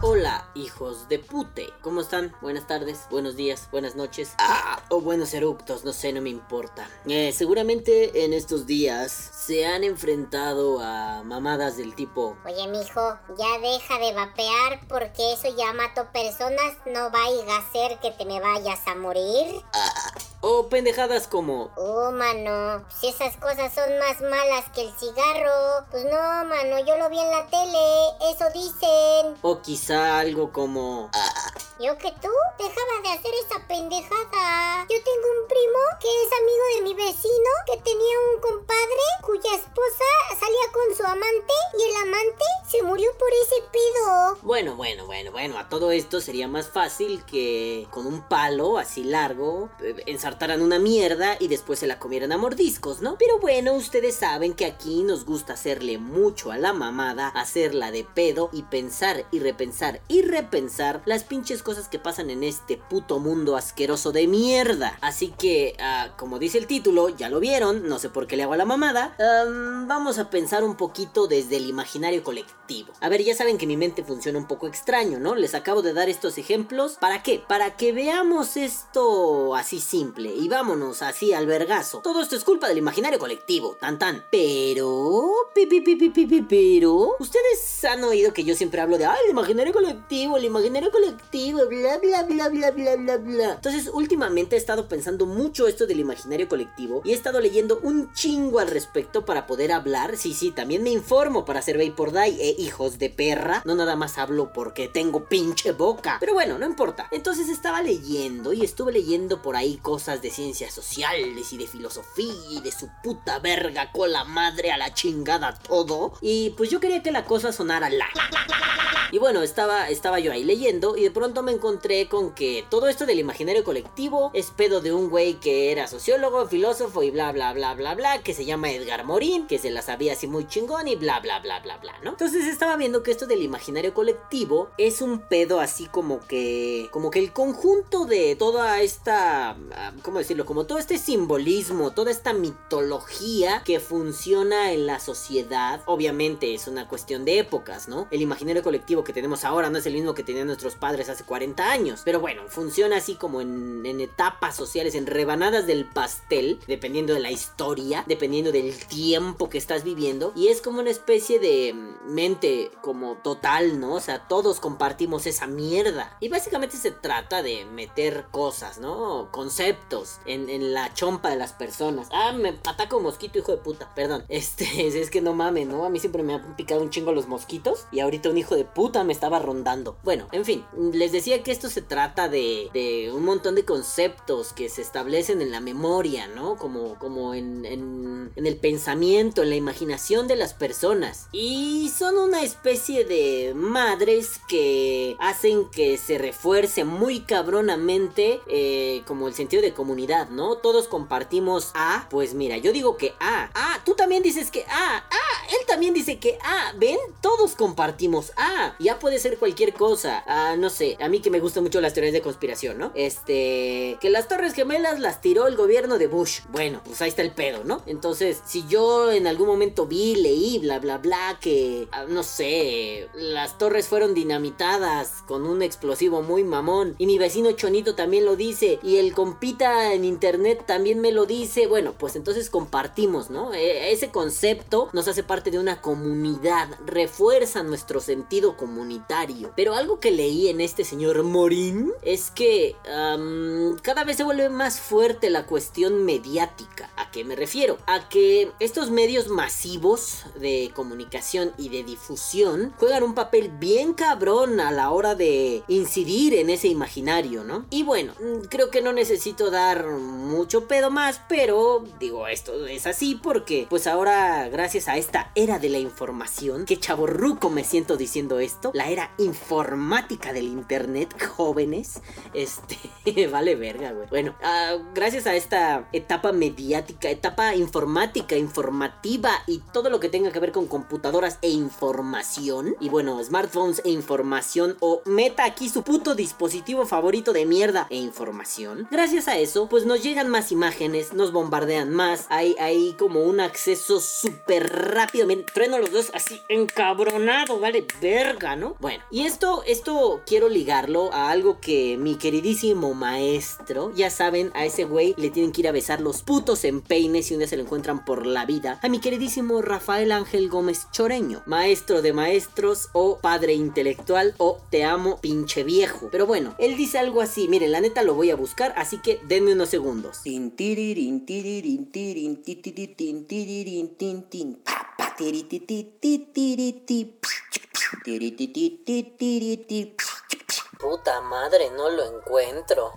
Hola, hijos de pute. ¿Cómo están? Buenas tardes, buenos días, buenas noches. Ah, o buenos eruptos, no sé, no me importa. Eh, seguramente en estos días se han enfrentado a mamadas del tipo. Oye, mijo, ya deja de vapear porque eso ya mato personas. No vaya a hacer que te me vayas a morir. O pendejadas como. Oh, mano, si esas cosas son más malas que el cigarro. Pues no, mano, yo lo vi en la tele. Eso dicen. O quizá algo como. Yo que tú, dejaba de hacer esa pendejada. Yo tengo un primo que es amigo de mi vecino que tenía un compadre cuya esposa salía con su amante y el amante se murió por ese pedo. Bueno, bueno, bueno, bueno, a todo esto sería más fácil que con un palo así largo eh, ensartaran una mierda y después se la comieran a mordiscos, ¿no? Pero bueno, ustedes saben que aquí nos gusta hacerle mucho a la mamada, hacerla de pedo y pensar y repensar y repensar las pinches cosas que pasan en este puto mundo asqueroso de mierda. Así que, ah, como dice el título, ya lo vieron, no sé por qué le hago a la mamada, am, vamos a pensar un poquito desde el imaginario colectivo. A ver, ya saben que mi mente funciona un poco extraño, ¿no? Les acabo de dar estos ejemplos. ¿Para qué? Para que veamos esto así simple y vámonos así al vergazo. Todo esto es culpa del imaginario colectivo, tan tan. Pero, pi, pi, pi, pero, ustedes han oído que yo siempre hablo de, ay, el imaginario colectivo, el imaginario colectivo, bla, bla, bla, bla, bla, bla, bla. Entonces, últimamente he estado pensando mucho esto del imaginario colectivo y he estado leyendo un chingo al respecto para poder hablar. Sí, sí, también me informo para hacer Vapor Die, eh, hijos de perra. No nada más hablo porque tengo pinche boca. Pero bueno, no importa. Entonces estaba leyendo y estuve leyendo por ahí cosas de ciencias sociales y de filosofía y de su puta verga con la madre a la chingada todo. Y pues yo quería que la cosa sonara la. Y bueno, estaba, estaba yo ahí leyendo y de pronto me encontré con que todo esto del imaginario colectivo es pedo de un güey que era sociólogo, filósofo y bla bla bla bla bla, que se llama Edgar Morin, que se la sabía así muy chingón y bla bla bla bla bla, ¿no? Entonces estaba viendo que esto del imaginario colectivo es un pedo así como que como que el conjunto de toda esta ah, ¿cómo decirlo? Como todo este simbolismo, toda esta mitología que funciona en la sociedad, obviamente es una cuestión de épocas, ¿no? El imaginario colectivo que tenemos ahora no es el mismo que tenían nuestros padres hace 40 años, pero bueno, funciona así como en, etapas sociales, en rebanadas del pastel, dependiendo de la historia, dependiendo del tiempo que estás viviendo, y es como una especie de mente como total, ¿no? O sea, todos compartimos esa mierda. Y básicamente se trata de meter cosas, ¿no? Conceptos en, la chompa de las personas. Ah, me ataca un mosquito, hijo de puta. Perdón. Este, es que no mames, ¿no? A mí siempre me han picado un chingo los mosquitos. Y ahorita un hijo de puta me estaba rondando. Bueno, en fin, les decía que esto se trata de, de un montón de conceptos que se establecen en la memoria, ¿no? Como, como en, en, el pensamiento, en la imaginación de las personas. Y son una especie de madres que hacen que se refuerce muy cabronamente eh, como el sentido de comunidad, ¿no? Todos compartimos A. Pues mira, yo digo que A. Ah, tú también dices que A. Ah, él también dice que A. ¿Ven? Todos compartimos A. Ya puede ser cualquier cosa. Ah, no sé. A mí que me gustan mucho las teorías de conspiración, ¿no? Este. Que las Torres Gemelas las tiró el gobierno de Bush. Bueno, pues ahí está el pedo, ¿no? Entonces, si yo en algún momento vi, leí, bla, bla, bla, que. ah, no sé. Las torres fueron dinamitadas con un explosivo muy mamón. Y mi vecino Chonito también lo dice. Y el compita en internet también me lo dice. Bueno, pues entonces compartimos, ¿no? E- ese concepto nos hace parte de una comunidad. Refuerza nuestro sentido comunitario. Pero algo que leí en este señor Morín es que cada vez se vuelve más fuerte la cuestión mediática. ¿A qué me refiero? A que estos medios masivos de comunicación y de difusión juegan un papel bien cabrón a la hora de incidir en ese imaginario, ¿no? Y bueno, mm, creo que no necesito dar mucho pedo más, pero digo, esto es así porque pues ahora gracias a esta era de la información, que chaborruco me siento diciendo esto, la era informática del internet jóvenes, este, vale verga, güey. Bueno, ah, gracias a esta etapa mediática, etapa informática, informativa y todo lo que tenga que ver con computadoras e información, y bueno, smartphones e información, o meta aquí su puto dispositivo favorito de mierda e información, gracias a eso, pues nos llegan más imágenes, nos bombardean más, hay, hay como un acceso súper rápido, me trueno los dos así encabronado, vale verga, ¿no? Bueno, y esto, esto quiero a algo que mi queridísimo maestro, ya saben, a ese güey le tienen que ir a besar los putos empeines si un día se lo encuentran por la vida, a mi queridísimo Rafael Ángel Gómez Choreño, maestro de maestros o padre intelectual o te amo pinche viejo. Pero bueno, él dice algo así, miren, la neta lo voy a buscar, así que denme unos segundos. Puta madre, no lo encuentro.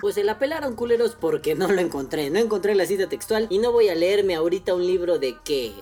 Pues se la pelaron culeros porque no lo encontré. No encontré la cita textual y no voy a leerme ahorita un libro de qué.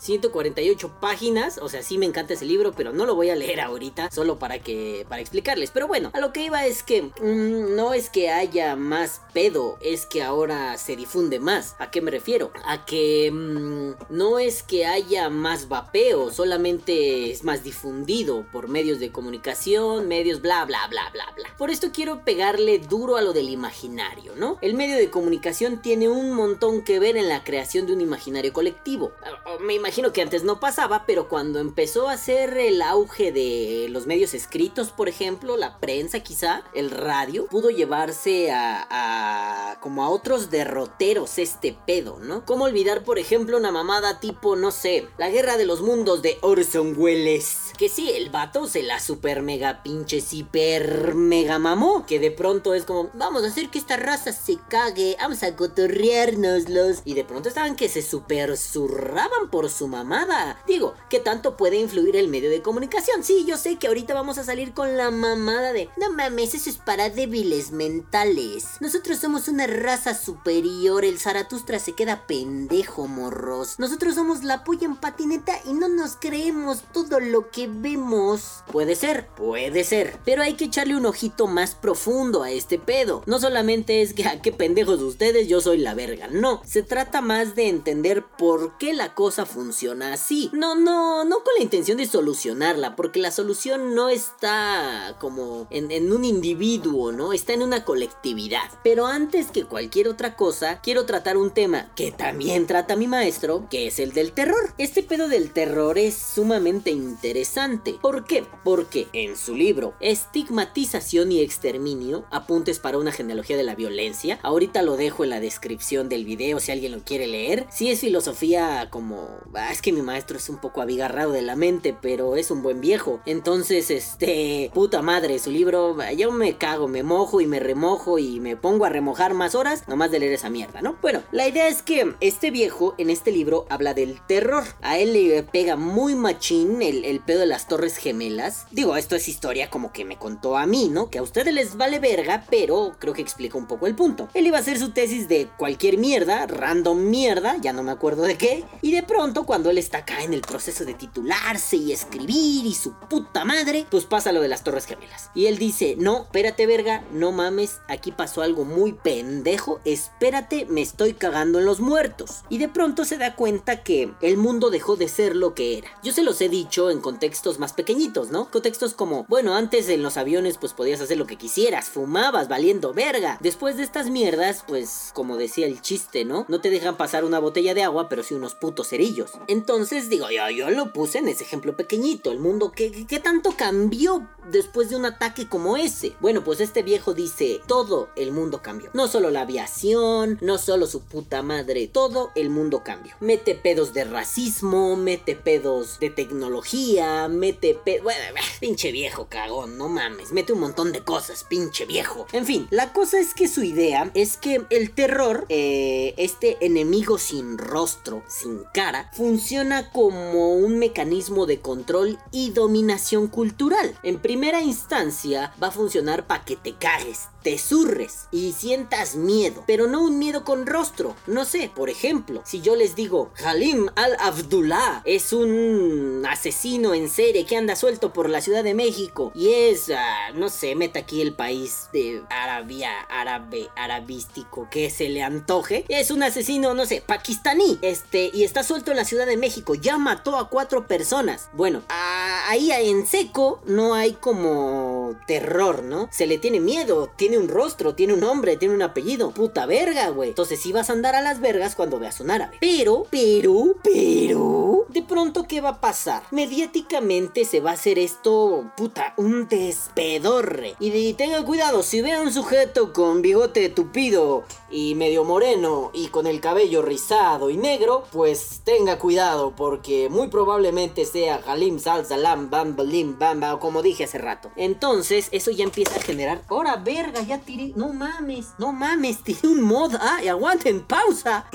148 páginas. O sea, sí me encanta ese libro, pero no lo voy a leer ahorita. Solo para que. para explicarles. Pero bueno, a lo que iba es que. Mm, no es que haya más pedo. Es que ahora se difunde más. ¿A qué me refiero? A que. Mm, no es que haya más vapeo. Solamente es más difundido por medios de comunicación. Medios bla bla bla bla bla. Por esto quiero pegarle duro a lo del imaginario, ¿no? El medio de comunicación tiene un montón que ver en la creación de un imaginario colectivo. Ah, ah, me imagino que antes no pasaba, pero cuando empezó a ser el auge de los medios escritos, por ejemplo, la prensa quizá, el radio, pudo llevarse a, a como a otros derroteros este pedo, ¿no? ¿Cómo olvidar, por ejemplo, una mamada tipo, no sé, la guerra de los mundos de Orson Welles? Que sí, el vato se la super mega pinche hiper mega mamó, que de pronto es como, vamos a hacer que esta raza se cague, vamos a cotorreárnoslos. Y de pronto estaban que se super zurraban por su mamada. Digo, ¿qué tanto puede influir el medio de comunicación? Sí, yo sé que ahorita vamos a salir con la mamada de, no mames, eso es para débiles mentales. Nosotros somos una raza superior, el Zaratustra se queda pendejo, morros. Nosotros somos la puya en patineta y no nos creemos todo lo que vemos. Puede ser, puede ser. Pero hay que echarle un ojito más profundo a este pedo. No solamente es que, a ah, qué pendejos ustedes, yo soy la verga. No, se trata más de entender por qué la cosa funciona así. No, no, no con la intención de solucionarla, porque la solución no está como en, en un individuo, ¿no? Está en una colectividad. Pero antes que cualquier otra cosa, quiero tratar un tema que también trata mi maestro, que es el del terror. Este pedo del terror es sumamente interesante. ¿Por qué? Porque en su libro Estigmatización y Exterminio, apuntes para una genealogía de la violencia, ahorita lo dejo en la descripción del video si alguien lo quiere leer. Si es filosofía como... Ah, es que mi maestro es un poco abigarrado de la mente, pero es un buen viejo. Entonces, este... Puta madre, su libro... Yo me cago, me mojo y me remojo y me pongo a remojar más horas, nomás de leer esa mierda, ¿no? Bueno, la idea es que este viejo en este libro habla del terror. A él le pega muy machín el el, pedo de las torres gemelas. Digo, esto es historia como que me contó a mí, ¿no? Que a ustedes les vale verga, pero creo que explica un poco el punto. Él iba a hacer su tesis de cualquier mierda, random mierda, ya no me acuerdo de qué. Y de pronto, cuando él está acá en el proceso de titularse y escribir y su puta madre, pues pasa lo de las torres gemelas. Y él dice, no, espérate verga, no mames, aquí pasó algo muy pendejo, espérate, me estoy cagando en los muertos. Y de pronto se da cuenta que el mundo dejó de ser lo que era. Yo se los he dicho en contextos más pequeñitos, ¿no? Contextos como, bueno, antes en los aviones pues podías hacer lo que quisieras, fumabas valiendo verga. Después de estas mierdas, pues como decía el chiste, ¿no? No te dejan pasar una botella de agua, pero sí unos putos cerillos. Entonces digo, yo, yo lo puse en ese ejemplo pequeñito, el mundo que, que tanto cambió después de un ataque como ese. Bueno, pues este viejo dice, todo el mundo cambió. No solo la aviación, no solo su puta madre, todo el mundo cambió. Mete pedos de racismo, mete pedos de tecnología, mete pe... Bueno, pinche viejo cagón, no mames, mete un montón de cosas, pinche viejo. Fin, la cosa es que su idea es que el terror, eh, este enemigo sin rostro, sin cara, funciona como un mecanismo de control y dominación cultural. En primera instancia, va a funcionar para que te cagues, te surres y sientas miedo, pero no un miedo con rostro. No sé, por ejemplo, si yo les digo, Halim al-Abdullah es un asesino en serie que anda suelto por la Ciudad de México y es, ah, no sé, meta aquí el país de Arabia, árabe, arabístico que se le antoje. Es un asesino, no sé, pakistaní, este, y está suelto en la Ciudad de México, ya mató a cuatro personas. Bueno, ahí en seco no hay como terror, ¿no? Se le tiene miedo, tiene un rostro, tiene un nombre, tiene un apellido. Puta verga, güey. Entonces sí vas a andar a las vergas cuando veas un árabe. Pero, pero, pero... De pronto, ¿qué va a pasar? Mediáticamente se va a hacer esto, puta, un despedorre. Y tengan cuidado, si ve a un sujeto con bigote tupido y medio moreno y con el cabello rizado y negro, pues tenga cuidado porque muy probablemente sea Halim Sal Salam Bambalim Bamba o como dije hace rato. Entonces, eso ya empieza a generar, ¡hora verga! Ya tiré. No mames, no mames, tiré un mod. Ah, y aguanten, pausa.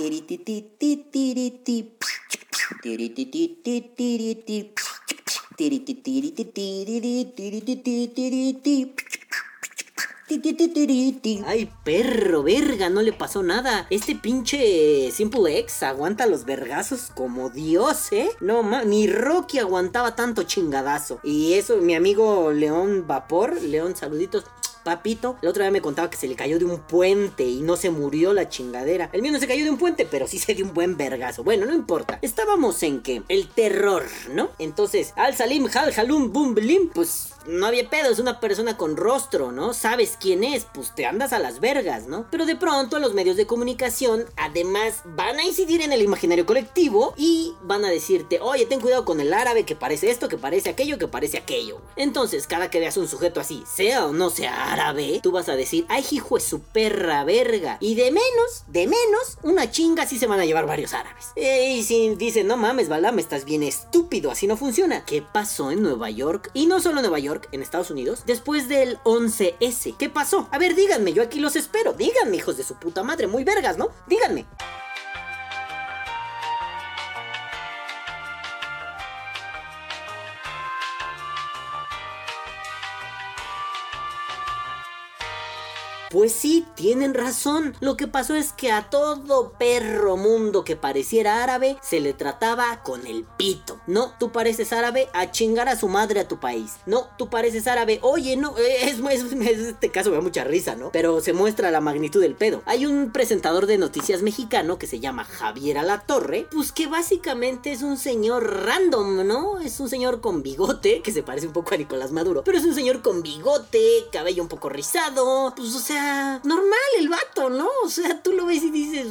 Ay, perro, verga, no le pasó nada. Este pinche Simple X aguanta los vergazos como Dios, ¿eh? No, ma ni Rocky aguantaba tanto chingadazo. Y eso, mi amigo León Vapor, León, saluditos papito. La otra vez me contaba que se le cayó de un puente y no se murió la chingadera. El mío no se cayó de un puente, pero sí se dio un buen vergazo. Bueno, no importa. Estábamos en que el terror, ¿no? Entonces, al salim, hal, halum, bum, blim, pues no había pedo, es una persona con rostro, ¿no? Sabes quién es, pues te andas a las vergas, ¿no? Pero de pronto los medios de comunicación además van a incidir en el imaginario colectivo y van a decirte, oye, ten cuidado con el árabe que parece esto, que parece aquello, que parece aquello. Entonces, cada que veas un sujeto así, sea o no sea árabe, tú vas a decir, ay, hijo es su perra verga. Y de menos, de menos, una chinga sí se van a llevar varios árabes. Y si dicen, no mames, Balam, estás bien estúpido, así no funciona. ¿Qué pasó en Nueva York? Y no solo en Nueva York, en Estados Unidos, después del 11S. ¿Qué pasó? A ver, díganme, yo aquí los espero. Díganme, hijos de su puta madre, muy vergas, ¿no? Díganme. Pues sí, tienen razón. Lo que pasó es que a todo perro mundo que pareciera árabe se le trataba con el pito. No, tú pareces árabe a chingar a su madre a tu país. No, tú pareces árabe. Oye, no, eh, es, es, este caso me da mucha risa, ¿no? Pero se muestra la magnitud del pedo. Hay un presentador de noticias mexicano que se llama Javier Alatorre, pues que básicamente es un señor random, ¿no? Es un señor con bigote, que se parece un poco a Nicolás Maduro, pero es un señor con bigote, cabello un poco rizado, pues o sea, normal el vato, ¿no? O sea, tú lo ves y dices,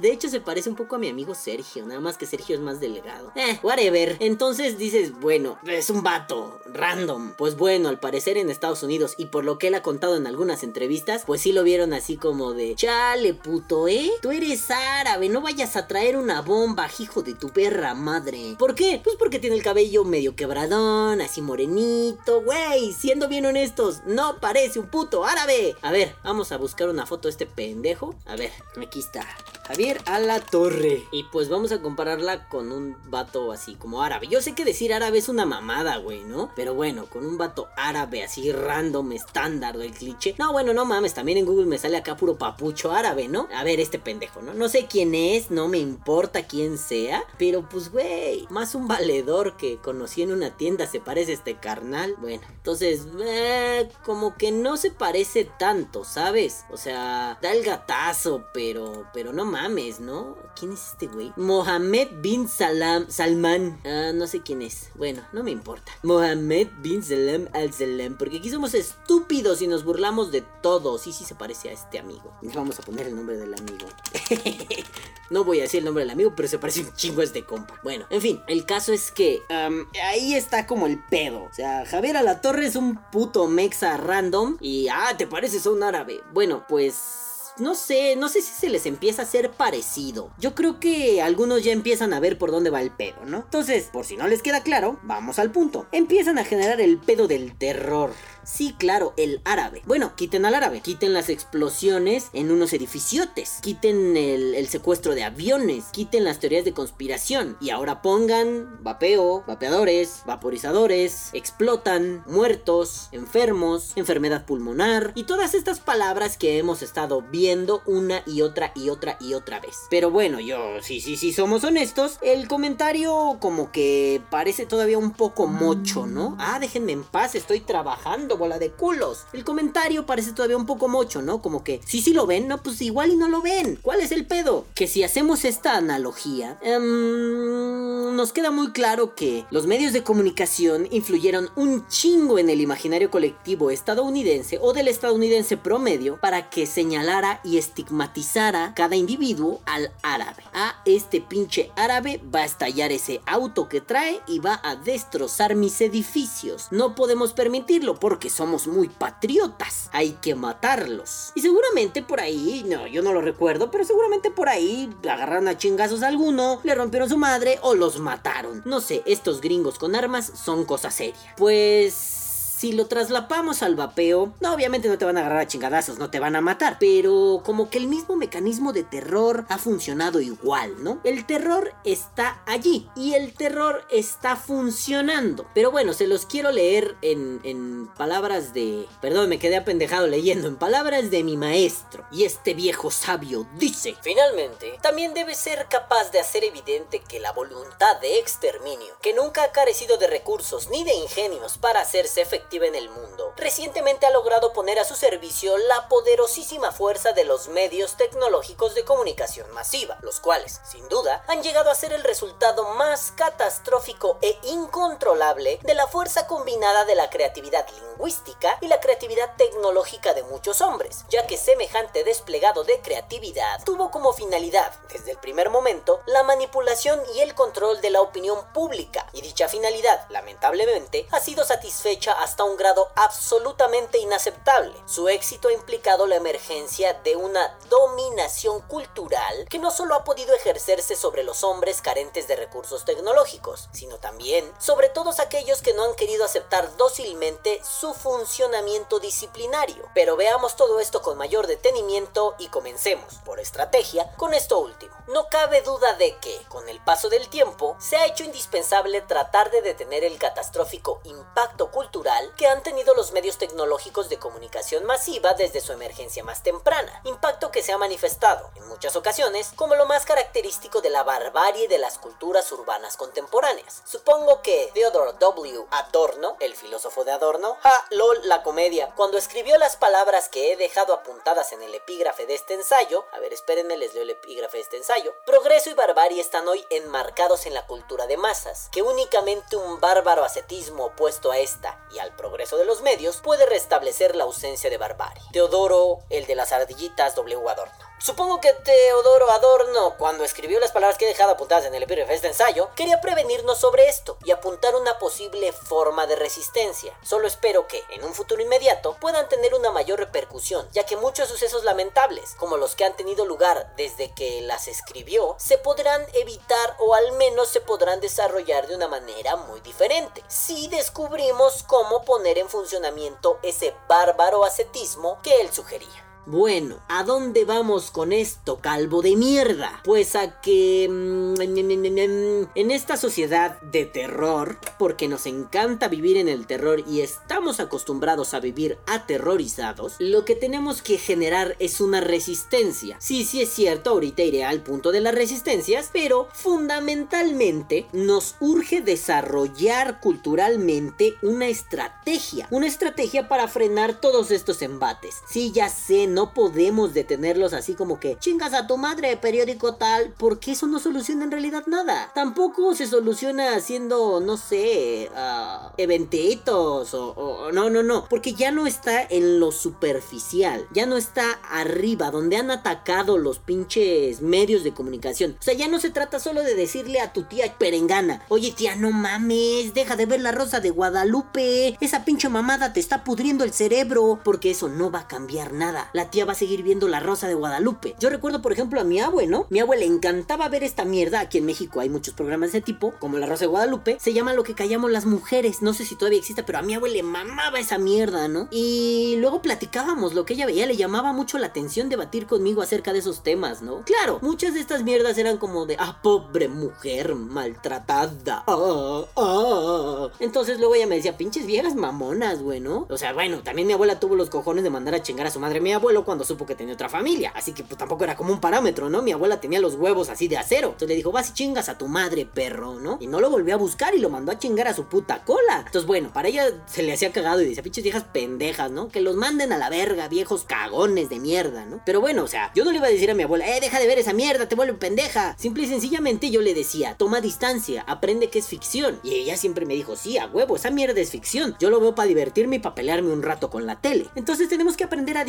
de hecho se parece un poco a mi amigo Sergio, nada más que Sergio es más delegado. Eh, whatever. Entonces dices, bueno, es un vato, random. Pues bueno, al parecer en Estados Unidos y por lo que él ha contado en algunas entrevistas, pues sí lo vieron así como de, chale puto, ¿eh? Tú eres árabe, no vayas a traer una bomba, hijo de tu perra madre. ¿Por qué? Pues porque tiene el cabello medio quebradón, así morenito, güey, siendo bien honestos, no parece un puto árabe. A ver, Vamos a buscar una foto de este pendejo. A ver, aquí está. Javier a la torre. Y pues vamos a compararla con un vato así como árabe. Yo sé que decir árabe es una mamada, güey, ¿no? Pero bueno, con un vato árabe así random, estándar del cliché. No, bueno, no mames, también en Google me sale acá puro papucho árabe, ¿no? A ver, este pendejo, ¿no? No sé quién es, no me importa quién sea. Pero pues, güey, más un valedor que conocí en una tienda se parece a este carnal. Bueno, entonces, eh, como que no se parece tanto, ¿sabes? O sea, da el gatazo, pero, pero no mames, ¿no? ¿Quién es este güey? Mohamed bin Salam, Salman. Ah, no sé quién es. Bueno, no me importa. Mohamed bin Salam al-Salam. Porque aquí somos estúpidos y nos burlamos de todo. Sí, sí se parece a este amigo. Vamos a poner el nombre del amigo. no voy a decir el nombre del amigo, pero se parece un chingo a este compa. Bueno, en fin, el caso es que ahí está como el pedo. O sea, Javier Alatorre es un puto mexa random. Y ah, te pareces a un árabe. Bueno, pues no sé, no sé si se les empieza a hacer parecido. Yo creo que algunos ya empiezan a ver por dónde va el pedo, ¿no? Entonces, por si no les queda claro, vamos al punto. Empiezan a generar el pedo del terror. Sí, claro, el árabe. Bueno, quiten al árabe, quiten las explosiones en unos edificiotes, quiten el, secuestro de aviones, quiten las teorías de conspiración y ahora pongan vapeo, vapeadores, vaporizadores, explotan, muertos, enfermos, enfermedad pulmonar y todas estas palabras que hemos estado viendo una y otra y otra y otra vez. Pero bueno, yo, sí, sí, sí, somos honestos, el comentario como que parece todavía un poco mocho, ¿no? Ah, déjenme en paz, estoy trabajando bola de culos. El comentario parece todavía un poco mocho, ¿no? Como que, si sí lo ven, no, pues igual y no lo ven. ¿Cuál es el pedo? Que si hacemos esta analogía, em, nos queda muy claro que los medios de comunicación influyeron un chingo en el imaginario colectivo estadounidense o del estadounidense promedio para que señalara y estigmatizara cada individuo al árabe. A este pinche árabe va a estallar ese auto que trae y va a destrozar mis edificios. No podemos permitirlo porque somos muy patriotas. Hay que matarlos. Y seguramente por ahí, no, yo no lo recuerdo, pero seguramente por ahí agarraron a chingazos a alguno, le rompieron su madre o los mataron. No sé, estos gringos con armas son cosa seria. Pues si lo traslapamos al vapeo, no, obviamente no te van a agarrar a chingadazos, no te van a matar, pero como que el mismo mecanismo de terror ha funcionado igual, ¿no? El terror está allí y el terror está funcionando. Pero bueno, se los quiero leer en, en palabras de... Perdón, me quedé apendejado leyendo, en palabras de mi maestro. Y este viejo sabio dice, finalmente, también debe ser capaz de hacer evidente que la voluntad de exterminio, que nunca ha carecido de recursos ni de ingenios para hacerse en el mundo, recientemente ha logrado poner a su servicio la poderosísima fuerza de los medios tecnológicos de comunicación masiva, los cuales, sin duda, han llegado a ser el resultado más catastrófico e incontrolable de la fuerza combinada de la creatividad lingüística y la creatividad tecnológica de muchos hombres, ya que semejante desplegado de creatividad tuvo como finalidad, desde el primer momento, la manipulación y el control de la opinión pública, y dicha finalidad, lamentablemente, ha sido satisfecha hasta un grado absolutamente inaceptable. Su éxito ha implicado la emergencia de una dominación cultural que no solo ha podido ejercerse sobre los hombres carentes de recursos tecnológicos, sino también sobre todos aquellos que no han querido aceptar dócilmente su funcionamiento disciplinario. Pero veamos todo esto con mayor detenimiento y comencemos, por estrategia, con esto último. No cabe duda de que, con el paso del tiempo, se ha hecho indispensable tratar de detener el catastrófico impacto cultural que han tenido los medios tecnológicos de comunicación masiva desde su emergencia más temprana, impacto que se ha manifestado, en muchas ocasiones, como lo más característico de la barbarie de las culturas urbanas contemporáneas. Supongo que Theodore W. Adorno, el filósofo de Adorno, ja, lol, la comedia, cuando escribió las palabras que he dejado apuntadas en el epígrafe de este ensayo, a ver, espérenme, les leo el epígrafe de este ensayo, progreso y barbarie están hoy enmarcados en la cultura de masas, que únicamente un bárbaro ascetismo opuesto a esta y al progreso de los medios puede restablecer la ausencia de barbarie. Teodoro, el de las ardillitas W. Adorno. Supongo que Teodoro Adorno, cuando escribió las palabras que he dejado apuntadas en el epígrafe de este ensayo, quería prevenirnos sobre esto y apuntar una posible forma de resistencia. Solo espero que, en un futuro inmediato, puedan tener una mayor repercusión, ya que muchos sucesos lamentables, como los que han tenido lugar desde que las escribió, se podrán evitar o al menos se podrán desarrollar de una manera muy diferente, si descubrimos cómo poner en funcionamiento ese bárbaro ascetismo que él sugería. Bueno, ¿a dónde vamos con esto, calvo de mierda? Pues a que... Mm, en esta sociedad de terror, porque nos encanta vivir en el terror y estamos acostumbrados a vivir aterrorizados, lo que tenemos que generar es una resistencia. Sí, sí es cierto, ahorita iré al punto de las resistencias, pero fundamentalmente nos urge desarrollar culturalmente una estrategia. Una estrategia para frenar todos estos embates. Sí, ya sé, no podemos detenerlos así como que chingas a tu madre, periódico tal, porque eso no soluciona en realidad nada. Tampoco se soluciona haciendo, no sé, uh, eventitos o, no, no, no, porque ya no está en lo superficial, ya no está arriba, donde han atacado los pinches medios de comunicación. O sea, ya no se trata solo de decirle a tu tía perengana, oye tía, no mames, deja de ver la rosa de Guadalupe, esa pinche mamada te está pudriendo el cerebro, porque eso no va a cambiar nada. Tía va a seguir viendo La Rosa de Guadalupe. Yo recuerdo, por ejemplo, a mi abue, ¿no? Mi abue le encantaba ver esta mierda. Aquí en México hay muchos programas de ese tipo, como La Rosa de Guadalupe. Se llama Lo que callamos las mujeres. No sé si todavía existe, pero a mi abue le mamaba esa mierda, ¿no? Y luego platicábamos lo que ella veía. Le llamaba mucho la atención debatir conmigo acerca de esos temas, ¿no? Claro, muchas de estas mierdas eran como de, ah, pobre mujer maltratada. Ah, ah. Entonces luego ella me decía, pinches viejas mamonas, güey, ¿no? O sea, bueno, también mi abuela tuvo los cojones de mandar a chingar a su madre mi cuando supo que tenía otra familia. Así que pues tampoco era como un parámetro, ¿no? Mi abuela tenía los huevos así de acero. Entonces le dijo, vas y chingas a tu madre, perro, ¿no? Y no lo volvió a buscar y lo mandó a chingar a su puta cola. Entonces, bueno, para ella se le hacía cagado y decía, pinches viejas pendejas, ¿no? Que los manden a la verga, viejos cagones de mierda, ¿no? Pero bueno, o sea, yo no le iba a decir a mi abuela, eh, deja de ver esa mierda, te vuelve pendeja. Simple y sencillamente yo le decía, toma distancia, aprende que es ficción. Y ella siempre me dijo, sí, a huevo, esa mierda es ficción. Yo lo veo para divertirme y para pelearme un rato con la tele. Entonces tenemos que aprender a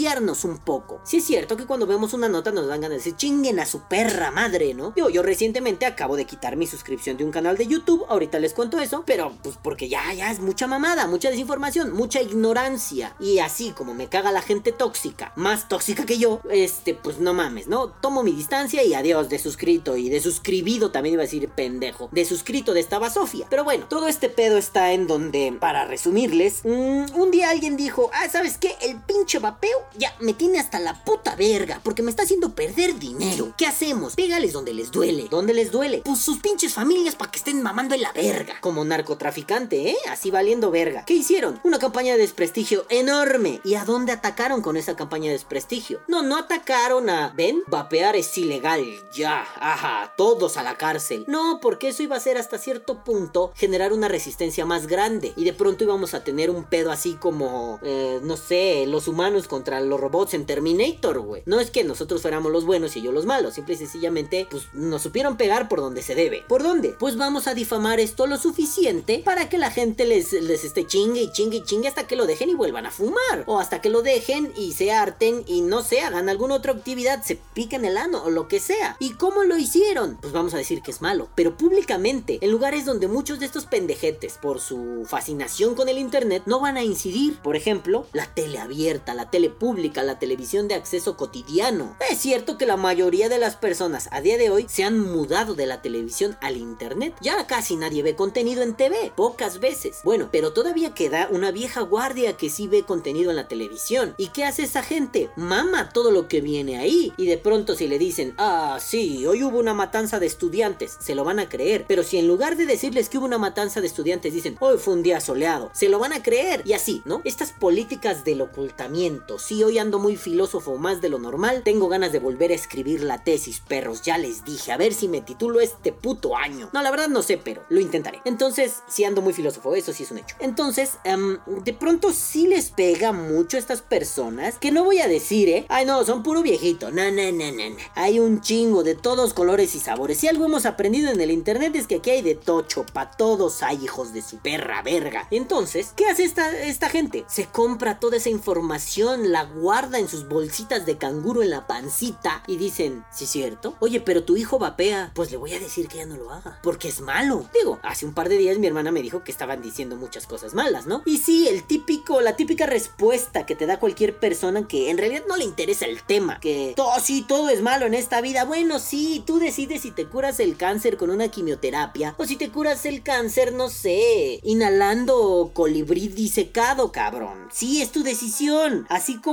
distanciarnos un poco. Sí es cierto que cuando vemos una nota nos dan ganas de decir, chinguen a su perra madre, ¿no? Yo, yo recientemente acabo de quitar mi suscripción de un canal de YouTube, ahorita les cuento eso, pero pues porque ya, ya es mucha mamada, mucha desinformación, mucha ignorancia. Y así como me caga la gente tóxica, más tóxica que yo, este, pues no mames, ¿no? Tomo mi distancia y adiós de suscrito y de suscribido también iba a decir pendejo. De suscrito de esta Sofía. Pero bueno, todo este pedo está en donde, para resumirles, mm, un día alguien dijo, ah, ¿sabes qué? El pinche vapeo ya me tiene hasta la puta verga porque me está haciendo perder dinero. ¿Qué hacemos? Pégales donde les duele. ¿Dónde les duele? Pues sus pinches familias para que estén mamando en la verga. Como narcotraficante, ¿eh? Así valiendo verga. ¿Qué hicieron? Una campaña de desprestigio enorme. ¿Y a dónde atacaron con esa campaña de desprestigio? No, no atacaron a... ¿Ven? Vapear es ilegal. Ya. Ajá. Todos a la cárcel. No, porque eso iba a ser hasta cierto punto generar una resistencia más grande. Y de pronto íbamos a tener un pedo así como... Eh, no sé, los humanos contra los robots en Terminator, güey. No es que nosotros fuéramos los buenos y yo los malos. Simple y sencillamente, pues nos supieron pegar por donde se debe. ¿Por dónde? Pues vamos a difamar esto lo suficiente para que la gente les, les esté chingue y chingue y chingue hasta que lo dejen y vuelvan a fumar. O hasta que lo dejen y se harten y no se hagan alguna otra actividad, se piquen el ano o lo que sea. ¿Y cómo lo hicieron? Pues vamos a decir que es malo. Pero públicamente, en lugares donde muchos de estos pendejetes, por su fascinación con el internet, no van a incidir. Por ejemplo, la tele abierta, la tele pública, la televisión de acceso cotidiano. Es cierto que la mayoría de las personas a día de hoy se han mudado de la televisión al internet. Ya casi nadie ve contenido en TV, pocas veces. Bueno, pero todavía queda una vieja guardia que sí ve contenido en la televisión. ¿Y qué hace esa gente? Mama todo lo que viene ahí. Y de pronto si le dicen, ah, sí, hoy hubo una matanza de estudiantes, se lo van a creer. Pero si en lugar de decirles que hubo una matanza de estudiantes dicen, hoy fue un día soleado, se lo van a creer. Y así, ¿no? Estas políticas del ocultamiento. Si hoy ando muy filósofo más de lo normal, tengo ganas de volver a escribir la tesis, perros. Ya les dije, a ver si me titulo este puto año. No, la verdad no sé, pero lo intentaré. Entonces, si ando muy filósofo, eso sí es un hecho. Entonces, em, de pronto sí les pega mucho a estas personas, que no voy a decir, ¿eh? Ay, no, son puro viejito. No, no, no, no. Hay un chingo de todos colores y sabores. Si algo hemos aprendido en el internet es que aquí hay de tocho, pa' todos hay hijos de su perra verga. Entonces, ¿qué hace esta, esta gente? Se compra toda esa información, la guarda en sus bolsitas de canguro en la pancita y dicen, ¿sí es cierto? Oye, pero tu hijo vapea. Pues le voy a decir que ya no lo haga, porque es malo. Digo, hace un par de días mi hermana me dijo que estaban diciendo muchas cosas malas, ¿no? Y sí, el típico, la típica respuesta que te da cualquier persona que en realidad no le interesa el tema, que todo sí, todo es malo en esta vida. Bueno, sí, tú decides si te curas el cáncer con una quimioterapia o si te curas el cáncer, no sé, inhalando colibrí disecado, cabrón. Sí, es tu decisión. Así como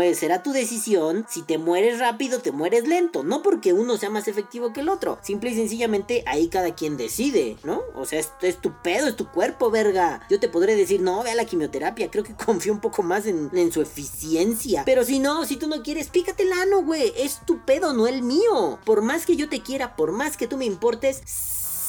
eh, será tu decisión si te mueres rápido, te mueres lento. No porque uno sea más efectivo que el otro. Simple y sencillamente ahí cada quien decide, ¿no? O sea, esto es tu pedo, es tu cuerpo, verga. Yo te podré decir, no, ve a la quimioterapia. Creo que confío un poco más en, en su eficiencia. Pero si no, si tú no quieres, pícate el ano, güey. Es tu pedo, no el mío. Por más que yo te quiera, por más que tú me importes,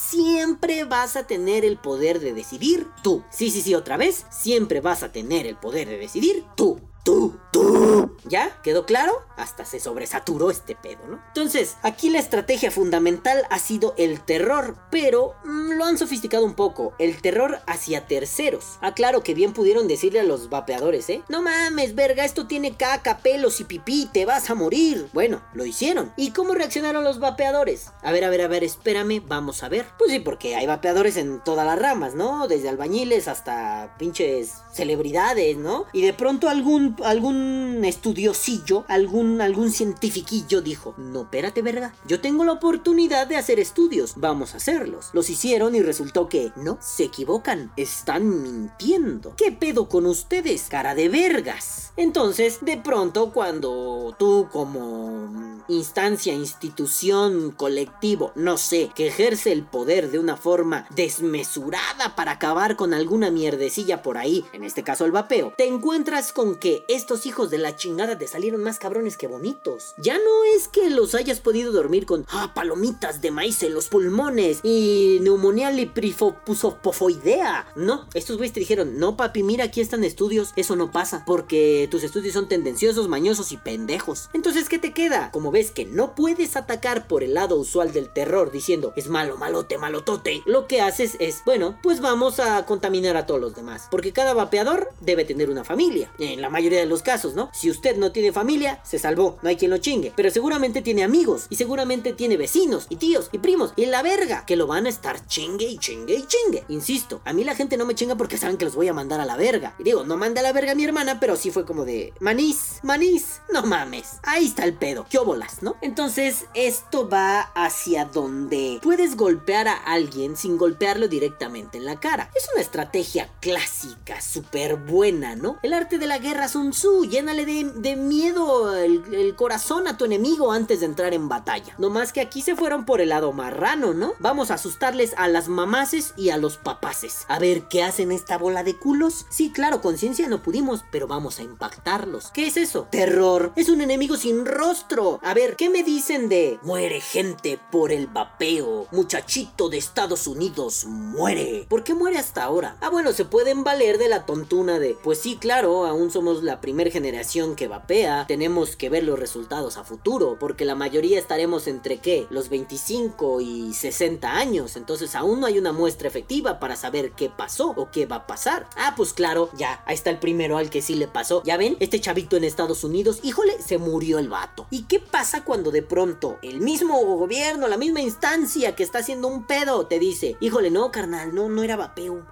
siempre vas a tener el poder de decidir tú. Sí, sí, sí, otra vez, siempre vas a tener el poder de decidir tú. Tú, tú. ¿Ya? ¿Quedó claro? Hasta se sobresaturó este pedo, ¿no? Entonces, aquí la estrategia fundamental ha sido el terror, pero mm, lo han sofisticado un poco. El terror hacia terceros. Ah, claro que bien pudieron decirle a los vapeadores, ¿eh? No mames, verga, esto tiene caca, pelos y pipí, te vas a morir. Bueno, lo hicieron. ¿Y cómo reaccionaron los vapeadores? A ver, a ver, a ver, espérame, vamos a ver. Pues sí, porque hay vapeadores en todas las ramas, ¿no? Desde albañiles hasta pinches celebridades, ¿no? Y de pronto algún algún estudiosillo, algún, algún cientifiquillo dijo, no, espérate verga, yo tengo la oportunidad de hacer estudios, vamos a hacerlos. Los hicieron y resultó que, no, se equivocan, están mintiendo. ¿Qué pedo con ustedes, cara de vergas? Entonces, de pronto, cuando tú como instancia, institución, colectivo, no sé, que ejerce el poder de una forma desmesurada para acabar con alguna mierdecilla por ahí, en este caso el vapeo, te encuentras con que estos hijos de la chingada te salieron más cabrones que bonitos. Ya no es que los hayas podido dormir con ah, palomitas de maíz en los pulmones y neumonía liprifopusopofoidea. No, estos güeyes te dijeron, no papi, mira aquí están estudios, eso no pasa, porque tus estudios son tendenciosos, mañosos y pendejos. Entonces, ¿qué te queda? Como ves que no puedes atacar por el lado usual del terror diciendo, es malo, malote, malotote, lo que haces es, bueno, pues vamos a contaminar a todos los demás, porque cada vapeador debe tener una familia, en la mayoría de los casos, ¿no? Si usted no tiene familia, se salvó, no hay quien lo chingue, pero seguramente tiene amigos y seguramente tiene vecinos y tíos y primos y la verga que lo van a estar chingue y chingue y chingue. Insisto, a mí la gente no me chinga porque saben que los voy a mandar a la verga. Y digo, no manda a la verga a mi hermana, pero sí fue como de manís, manís, no mames. Ahí está el pedo, qué óbolas, ¿no? Entonces, esto va hacia donde puedes golpear a alguien sin golpearlo directamente en la cara. Es una estrategia clásica, súper buena, ¿no? El arte de la guerra Sun Tzu, llénale de, miedo el, corazón a tu enemigo antes de entrar en batalla. No más que aquí se fueron por el lado marrano, ¿no? Vamos a asustarles a las mamaces y a los papaces. A ver qué hacen esta bola de culos. Sí, claro, conciencia no pudimos, pero vamos a impactarlos. ¿Qué es eso? Terror. Es un enemigo sin rostro. A ver, ¿qué me dicen de muere gente por el vapeo? Muchachito de Estados Unidos muere. ¿Por qué muere hasta ahora? Ah, bueno, se pueden valer de la tontuna de, pues sí, claro, aún somos la primera generación que vapea. Tenemos que ver los resultados a futuro, porque la mayoría estaremos entre qué? Los 25 y 60 años. Entonces aún no hay una muestra efectiva para saber qué pasó o qué va a pasar. Ah, pues claro, ya, ahí está el primero al que sí le pasó. Ya ven, este chavito en Estados Unidos, híjole, se murió el vato. ¿Y qué pasa cuando de pronto el mismo gobierno, la misma instancia que está haciendo un pedo, te dice, híjole, no, carnal, no, no era vapeo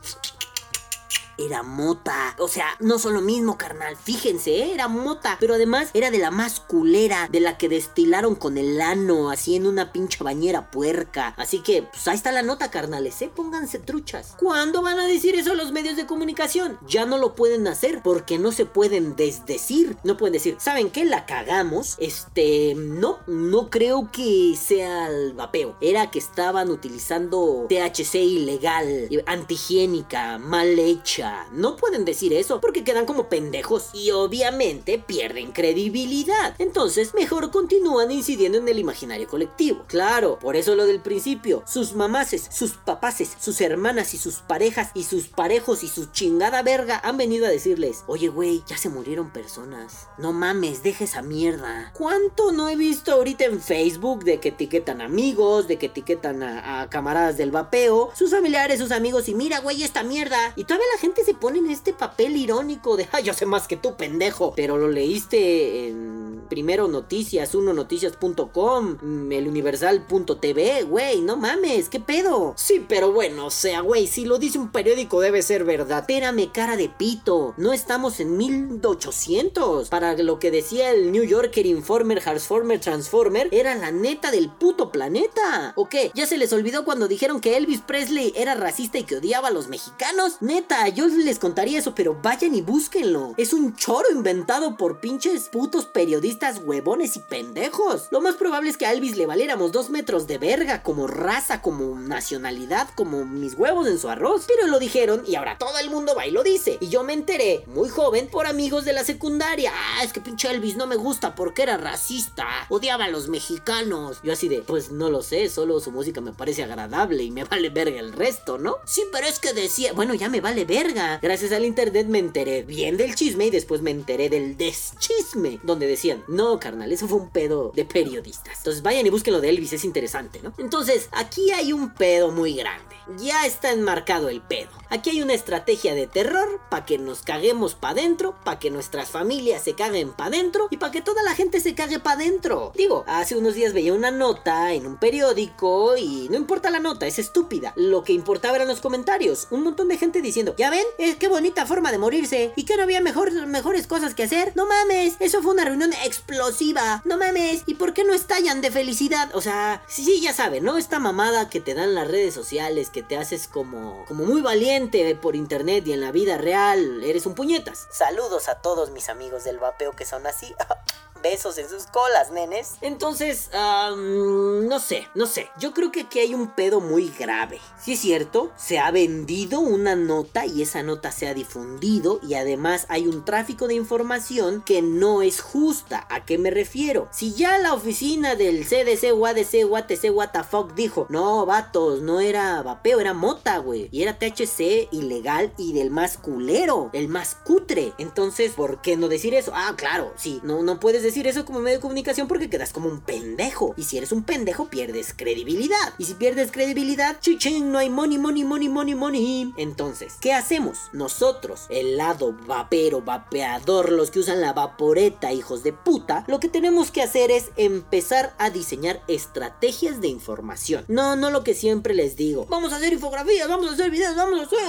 era mota. O sea, no son lo mismo, carnal. Fíjense, ¿eh? era mota. Pero además era de la más culera, de la que destilaron con el ano, así en una pinche bañera puerca. Así que, pues ahí está la nota, carnales, ¿eh? Pónganse truchas. ¿Cuándo van a decir eso los medios de comunicación? Ya no lo pueden hacer porque no se pueden desdecir. No pueden decir, ¿saben qué? La cagamos. Este, no, no creo que sea el vapeo. Era que estaban utilizando THC ilegal, antihigiénica, mal hecha no pueden decir eso porque quedan como pendejos y obviamente pierden credibilidad. Entonces, mejor continúan incidiendo en el imaginario colectivo. Claro, por eso lo del principio. Sus mamaces, sus papaces, sus hermanas y sus parejas y sus parejos y su chingada verga han venido a decirles, oye güey, ya se murieron personas. No mames, deja esa mierda. ¿Cuánto no he visto ahorita en Facebook de que etiquetan amigos, de que etiquetan a, a camaradas del vapeo, sus familiares, sus amigos y mira güey esta mierda? Y todavía la gente se pone en este papel irónico de, ay, yo sé más que tú, pendejo. Pero lo leíste en primero noticias, uno noticias.com, mm, el universal.tv, güey, no mames, ¿qué pedo? Sí, pero bueno, o sea, güey, si lo dice un periódico debe ser verdad. Espérame, cara de pito, no estamos en 1800. Para lo que decía el New Yorker Informer, Transformer, Transformer, era la neta del puto planeta. ¿O qué? ¿Ya se les olvidó cuando dijeron que Elvis Presley era racista y que odiaba a los mexicanos? Neta, yo les contaría eso, pero vayan y búsquenlo. Es un choro inventado por pinches putos periodistas huevones y pendejos. Lo más probable es que a Elvis le valiéramos dos metros de verga, como raza, como nacionalidad, como mis huevos en su arroz. Pero lo dijeron y ahora todo el mundo va y lo dice. Y yo me enteré, muy joven, por amigos de la secundaria. Ah, es que pinche Elvis no me gusta porque era racista. Odiaba a los mexicanos. Yo así de, pues no lo sé, solo su música me parece agradable y me vale verga el resto, ¿no? Sí, pero es que decía, bueno, ya me vale verga Gracias al internet me enteré bien del chisme y después me enteré del deschisme, donde decían, No, carnal, eso fue un pedo de periodistas. Entonces vayan y búsquenlo de Elvis, es interesante, ¿no? Entonces, aquí hay un pedo muy grande. Ya está enmarcado el pedo. Aquí hay una estrategia de terror para que nos caguemos pa' dentro, para que nuestras familias se caguen pa' dentro y para que toda la gente se cague pa' dentro. Digo, hace unos días veía una nota en un periódico y no importa la nota, es estúpida. Lo que importaba eran los comentarios. Un montón de gente diciendo, ya ven, es qué bonita forma de morirse y que no había mejor, mejores cosas que hacer. No mames, eso fue una reunión explosiva. No mames, ¿y por qué no estallan de felicidad? O sea, sí, sí, ya saben, ¿no? Esta mamada que te dan las redes sociales, que te haces como, como muy valiente por internet y en la vida real, eres un puñetas. Saludos a todos mis amigos del vapeo que son así. besos en sus colas, nenes. Entonces, no sé, no sé. Yo creo que aquí hay un pedo muy grave. Si es cierto, se ha vendido una nota y esa nota se ha difundido y además hay un tráfico de información que no es justa. ¿A qué me refiero? Si ya la oficina del CDC, UADC, UATC, WTF dijo, no, vatos, no era vapeo, era mota, güey. Y era THC ilegal y del más culero, el más cutre. Entonces, ¿por qué no decir eso? Ah, claro, sí, no, no puedes decir eso como medio de comunicación porque quedas como un pendejo. Y si eres un pendejo, pierdes credibilidad. Y si pierdes credibilidad, chichín, no hay money, money, money, money, money. Entonces, ¿qué hacemos? Nosotros, el lado vapero, vapeador, los que usan la vaporeta, hijos de puta, lo que tenemos que hacer es empezar a diseñar estrategias de información. No, no lo que siempre les digo. Vamos a hacer infografías, vamos a hacer videos, vamos a hacer...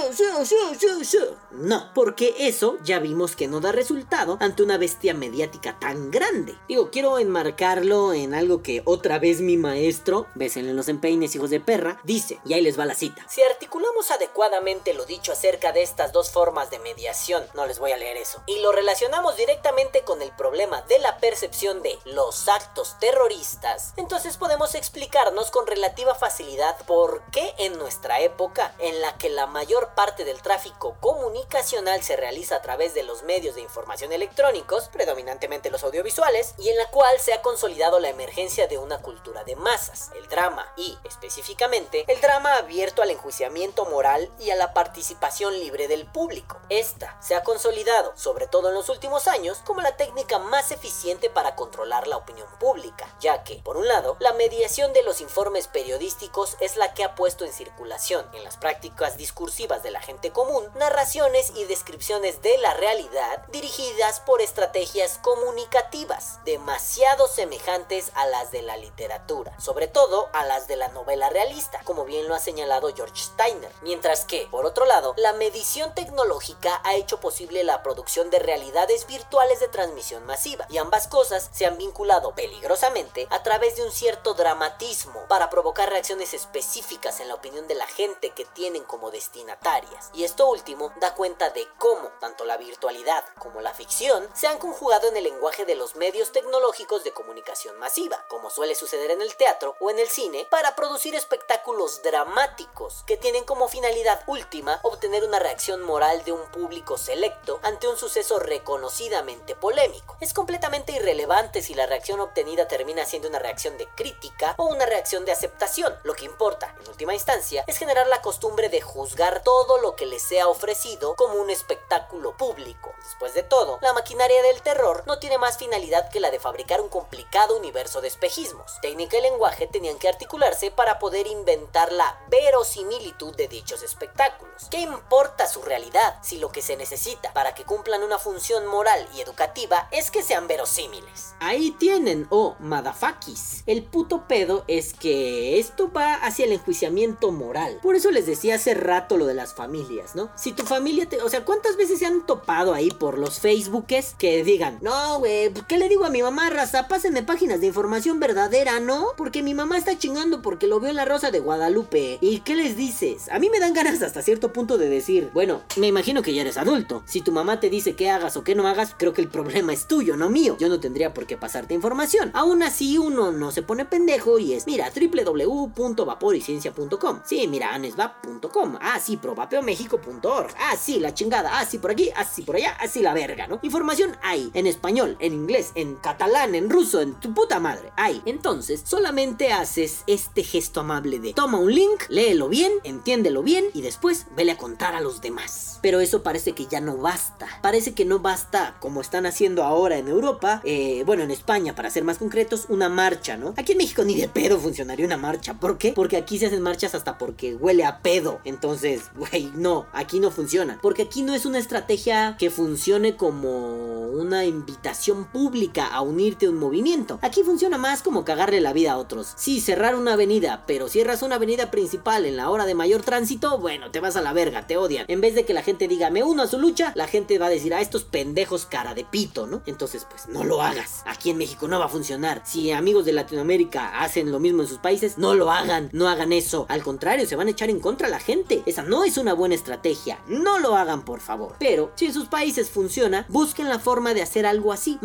No, porque eso ya vimos que no da resultado ante una bestia mediática tan grande Digo, quiero enmarcarlo en algo que otra vez mi maestro, bésenle los empeines, hijos de perra, dice, y ahí les va la cita. Si articulamos adecuadamente lo dicho acerca de estas dos formas de mediación, no les voy a leer eso, y lo relacionamos directamente con el problema de la percepción de los actos terroristas, entonces podemos explicarnos con relativa facilidad por qué en nuestra época, en la que la mayor parte del tráfico comunicacional se realiza a través de los medios de información electrónicos, predominantemente los audiovisuales, y en la cual se ha consolidado la emergencia de una cultura de masas, el drama y, específicamente, el drama abierto al enjuiciamiento moral y a la participación libre del público. Esta se ha consolidado, sobre todo en los últimos años, como la técnica más eficiente para controlar la opinión pública, ya que, por un lado, la mediación de los informes periodísticos es la que ha puesto en circulación, en las prácticas discursivas de la gente común, narraciones y descripciones de la realidad dirigidas por estrategias comunicativas demasiado semejantes a las de la literatura, sobre todo a las de la novela realista, como bien lo ha señalado George Steiner, mientras que, por otro lado, la medición tecnológica ha hecho posible la producción de realidades virtuales de transmisión masiva, y ambas cosas se han vinculado peligrosamente a través de un cierto dramatismo para provocar reacciones específicas en la opinión de la gente que tienen como destinatarias, y esto último da cuenta de cómo tanto la virtualidad como la ficción se han conjugado en el lenguaje de los medios tecnológicos de comunicación masiva, como suele suceder en el teatro o en el cine, para producir espectáculos dramáticos que tienen como finalidad última obtener una reacción moral de un público selecto ante un suceso reconocidamente polémico. Es completamente irrelevante si la reacción obtenida termina siendo una reacción de crítica o una reacción de aceptación. Lo que importa, en última instancia, es generar la costumbre de juzgar todo lo que les sea ofrecido como un espectáculo público. Después de todo, la maquinaria del terror no tiene más finalidad que la de fabricar un complicado universo de espejismos. Técnica y lenguaje tenían que articularse para poder inventar la verosimilitud de dichos espectáculos. ¿Qué importa su realidad si lo que se necesita para que cumplan una función moral y educativa es que sean verosímiles? Ahí tienen, oh, madafakis. El puto pedo es que esto va hacia el enjuiciamiento moral. Por eso les decía hace rato lo de las familias, ¿no? Si tu familia te... O sea, ¿cuántas veces se han topado ahí por los Facebookes que digan, no, güey, ¿qué le digo a mi mamá, raza? Pásenme páginas de información verdadera, ¿no? Porque mi mamá está chingando porque lo vio en la Rosa de Guadalupe. ¿Y qué les dices? A mí me dan ganas hasta cierto punto de decir, bueno, me imagino que ya eres adulto. Si tu mamá te dice qué hagas o qué no hagas, creo que el problema es tuyo, no mío. Yo no tendría por qué pasarte información. Aún así, uno no se pone pendejo y es, mira, www.vaporiciencia.com. Sí, mira, anesvap.com. Ah, sí, provapeomexico.org. Ah, sí, la chingada. Ah, sí, por aquí, ah, sí, por allá, ah, la verga, ¿no? Información hay, en español, en inglés en catalán, en ruso, en tu puta madre. Ahí. Entonces, solamente haces este gesto amable de toma un link, léelo bien, entiéndelo bien y después vele a contar a los demás. Pero eso parece que ya no basta. Parece que no basta, como están haciendo ahora en Europa, eh, bueno, en España, para ser más concretos, una marcha, ¿no? Aquí en México ni de pedo funcionaría una marcha. ¿Por qué? Porque aquí se hacen marchas hasta porque huele a pedo. Entonces, güey, no, aquí no funciona. Porque aquí no es una estrategia que funcione como una invitación pública a unirte a un movimiento. Aquí funciona más como cagarle la vida a otros. Sí, cerrar una avenida, pero cierras una avenida principal en la hora de mayor tránsito, bueno, te vas a la verga, te odian. En vez de que la gente diga, me uno a su lucha, la gente va a decir, a estos pendejos cara de pito, ¿no? Entonces, pues no lo hagas. Aquí en México no va a funcionar. Si amigos de Latinoamérica hacen lo mismo en sus países, no lo hagan, no hagan eso. Al contrario, se van a echar en contra a la gente. Esa no es una buena estrategia. No lo hagan, por favor. Pero, si en sus países funciona, busquen la forma de hacer algo así,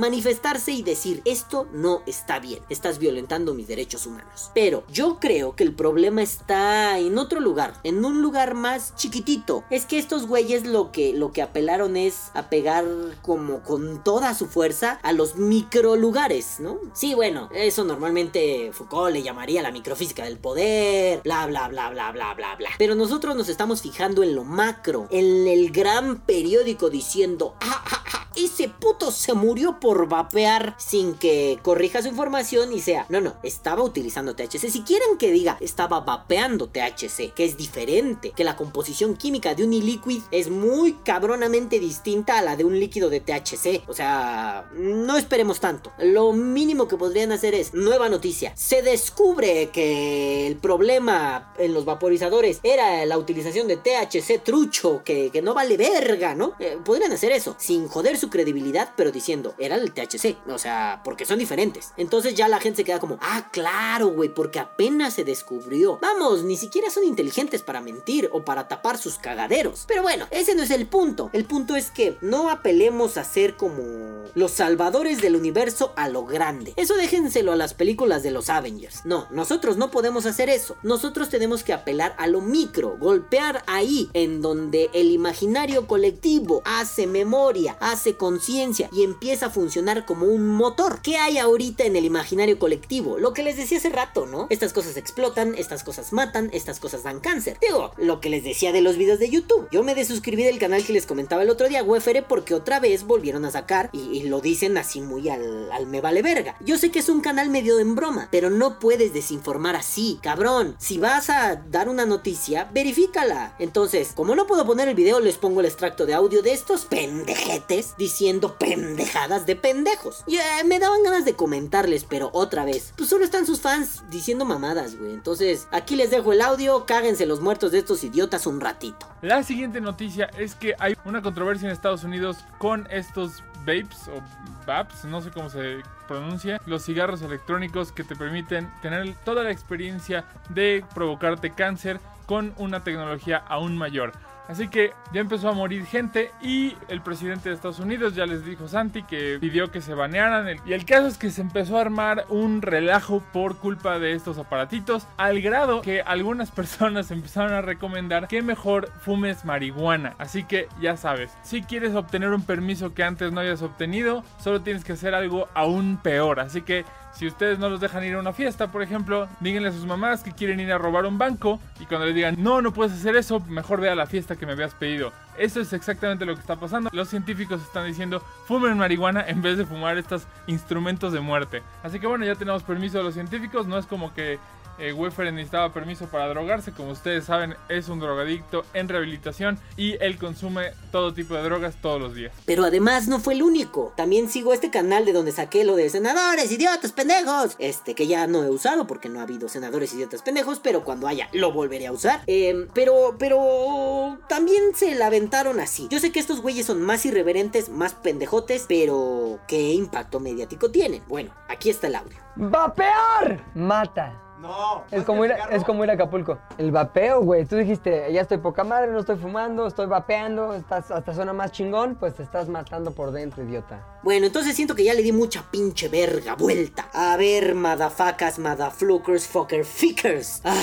y decir, esto no está bien, estás violentando mis derechos humanos. Pero yo creo que el problema está en otro lugar, en un lugar más chiquitito. Es que estos güeyes lo que, lo que apelaron es a pegar como con toda su fuerza a los micro lugares, ¿no? Sí, bueno, eso normalmente Foucault le llamaría la microfísica del poder, bla, bla, bla, bla, bla, bla, bla. Pero nosotros nos estamos fijando en lo macro, en el gran periódico diciendo, ah, ah, ah ese puto se murió por vapear sin que corrija su información y sea, no, no, estaba utilizando THC. Si quieren que diga, estaba vapeando THC, que es diferente, que la composición química de un e-liquid es muy cabronamente distinta a la de un líquido de THC. O sea, no esperemos tanto. Lo mínimo que podrían hacer es, nueva noticia, se descubre que el problema en los vaporizadores era la utilización de THC trucho, que, no vale verga, ¿no? Eh, podrían hacer eso, sin joder su credibilidad, pero diciendo, era el THC. O sea, porque son diferentes. Entonces ya la gente se queda como, ah, claro, güey, porque apenas se descubrió. Vamos, ni siquiera son inteligentes para mentir o para tapar sus cagaderos. Pero bueno, ese no es el punto. El punto es que no apelemos a ser como los salvadores del universo a lo grande. Eso déjenselo a las películas de los Avengers. No, nosotros no podemos hacer eso. Nosotros tenemos que apelar a lo micro, golpear ahí en donde el imaginario colectivo hace memoria, hace conciencia y empieza a funcionar como un motor. ¿Qué hay ahorita en el imaginario colectivo? Lo que les decía hace rato, ¿no? Estas cosas explotan, estas cosas matan, estas cosas dan cáncer. Digo, lo que les decía de los videos de YouTube. Yo me desuscribí del canal que les comentaba el otro día, Wefere, porque otra vez volvieron a sacar y, lo dicen así muy al, al me vale verga. Yo sé que es un canal medio en broma, pero no puedes desinformar así, cabrón. Si vas a dar una noticia, verifícala. Entonces, como no puedo poner el video, les pongo el extracto de audio de estos pendejetes diciendo pendejadas de pendejos. Y me daban ganas de comentarles, pero otra vez, pues solo están sus fans diciendo mamadas, güey. Entonces, aquí les dejo el audio, cáguense los muertos de estos idiotas un ratito. La siguiente noticia es que hay una controversia en Estados Unidos con estos vapes o vaps, no sé cómo se pronuncia, los cigarros electrónicos que te permiten tener toda la experiencia de provocarte cáncer con una tecnología aún mayor. Así que ya empezó a morir gente y el presidente de Estados Unidos ya les dijo Santi que pidió que se banearan. Y el caso es que se empezó a armar un relajo por culpa de estos aparatitos, al grado que algunas personas empezaron a recomendar que mejor fumes marihuana. Así que ya sabes, si quieres obtener un permiso que antes no hayas obtenido, solo tienes que hacer algo aún peor. Así que si ustedes no los dejan ir a una fiesta, por ejemplo, díganle a sus mamás que quieren ir a robar un banco y cuando les digan, no, no puedes hacer eso, mejor ve a la fiesta que me habías pedido. Eso es exactamente lo que está pasando. Los científicos están diciendo, fumen marihuana en vez de fumar estos instrumentos de muerte. Así que bueno, ya tenemos permiso de los científicos, no es como que eh, necesitaba permiso para drogarse. Como ustedes saben, es un drogadicto en rehabilitación y él consume todo tipo de drogas todos los días. Pero además no fue el único. También sigo este canal de donde saqué lo de senadores, idiotas, pendejos. Este que ya no he usado porque no ha habido senadores, idiotas, pendejos. Pero cuando haya, lo volveré a usar. Em, pero, pero también se la aventaron así. Yo sé que estos güeyes son más irreverentes, más pendejotes. Pero, ¿qué impacto mediático tienen? Bueno, aquí está el audio. ¡Vapear! Mata. No. Es como, ir, es como ir a Acapulco. El vapeo, güey. Tú dijiste, ya estoy poca madre, no estoy fumando, estoy vapeando, estás, hasta suena más chingón, pues te estás matando por dentro, idiota. Bueno, entonces siento que ya le di mucha pinche verga vuelta. A ver, madafacas, madaflukers, fucker, fickers. Ah.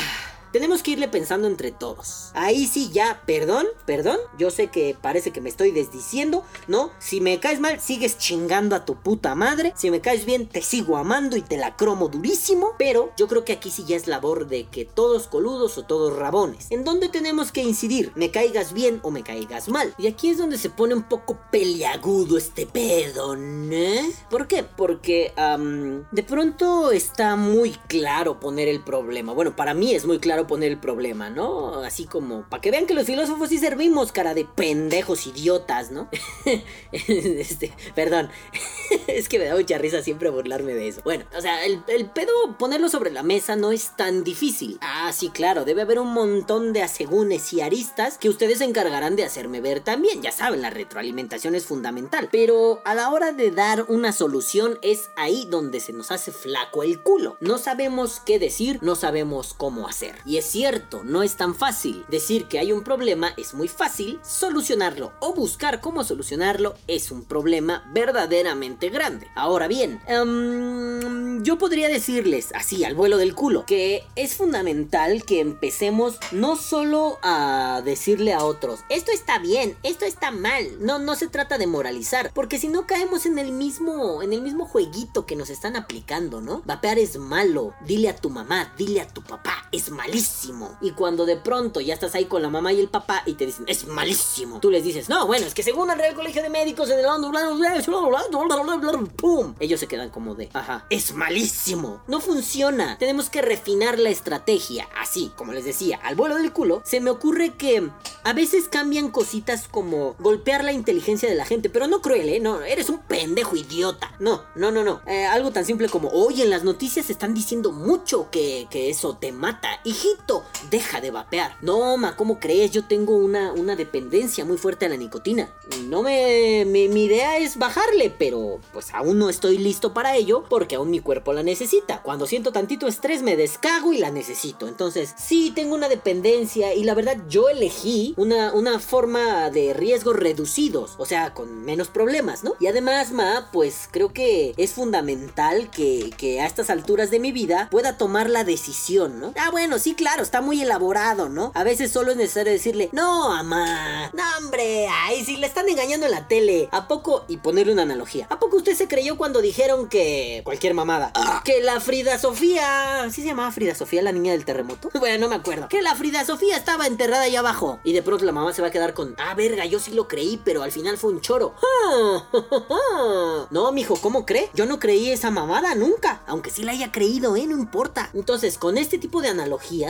Tenemos que irle pensando entre todos. Ahí sí ya, perdón, perdón, yo sé que parece que me estoy desdiciendo, ¿no? Si me caes mal, sigues chingando a tu puta madre. Si me caes bien, te sigo amando y te la cromo durísimo. Pero yo creo que aquí sí ya es labor de que todos coludos o todos rabones. ¿En dónde tenemos que incidir? ¿Me caigas bien o me caigas mal? Y aquí es donde se pone un poco peliagudo este pedo, ¿no? ¿Por qué? Porque de pronto está muy claro poner el problema. Bueno, para mí es muy claro poner el problema, ¿no? Así como, para que vean que los filósofos sí servimos, cara de pendejos idiotas, ¿no? este, perdón. es que me da mucha risa siempre burlarme de eso. Bueno, o sea, el, pedo ponerlo sobre la mesa no es tan difícil. Ah, sí, claro, debe haber un montón de asegúnes y aristas que ustedes se encargarán de hacerme ver también. Ya saben, la retroalimentación es fundamental. Pero a la hora de dar una solución es ahí donde se nos hace flaco el culo. No sabemos qué decir, no sabemos cómo hacer. Y es cierto, no es tan fácil. Decir que hay un problema es muy fácil, solucionarlo o buscar cómo solucionarlo es un problema verdaderamente grande. Ahora bien, em, yo podría decirles así al vuelo del culo que es fundamental que empecemos no solo a decirle a otros, esto está bien, esto está mal. No, no se trata de moralizar, porque si no caemos en el mismo, en el mismo jueguito que nos están aplicando, ¿no? Vapear es malo. Dile a tu mamá, dile a tu papá, es malísimo. Y cuando de pronto ya estás ahí con la mamá y el papá y te dicen, es malísimo, tú les dices, no, bueno, es que según el Real Colegio de Médicos en el ¡pum! Ellos se quedan como de, ajá, es malísimo. No funciona. Tenemos que refinar la estrategia. Así, como les decía, al vuelo del culo, se me ocurre que a veces cambian cositas como golpear la inteligencia de la gente, pero no cruel, ¿eh? No, eres un pendejo idiota. No, no, no, no. Eh, algo tan simple como, oye, en las noticias están diciendo mucho que, eso te mata. Deja de vapear. No, ma, ¿cómo crees? Yo tengo una, una dependencia muy fuerte a la nicotina. No me, mi, mi idea es bajarle, pero pues aún no estoy listo para ello porque aún mi cuerpo la necesita. Cuando siento tantito estrés me descago y la necesito. Entonces, sí, tengo una dependencia y la verdad yo elegí una, una forma de riesgos reducidos, o sea, con menos problemas, ¿no? Y además, ma, pues creo que es fundamental que, que a estas alturas de mi vida pueda tomar la decisión, ¿no? Ah, bueno, sí, claro, está muy elaborado, ¿no? A veces solo es necesario decirle, no, mamá, no, hombre, ay, si le están engañando en la tele, ¿a poco? Y ponerle una analogía, ¿a poco usted se creyó cuando dijeron que cualquier mamada, que la Frida Sofía, ¿sí se llamaba Frida Sofía, la niña del terremoto? Bueno, no me acuerdo, que la Frida Sofía estaba enterrada ahí abajo y de pronto la mamá se va a quedar con, ah, verga, yo sí lo creí, pero al final fue un choro. No, mijo, ¿cómo cree? Yo no creí esa mamada nunca, aunque sí la haya creído, ¿eh? No importa. Entonces, con este tipo de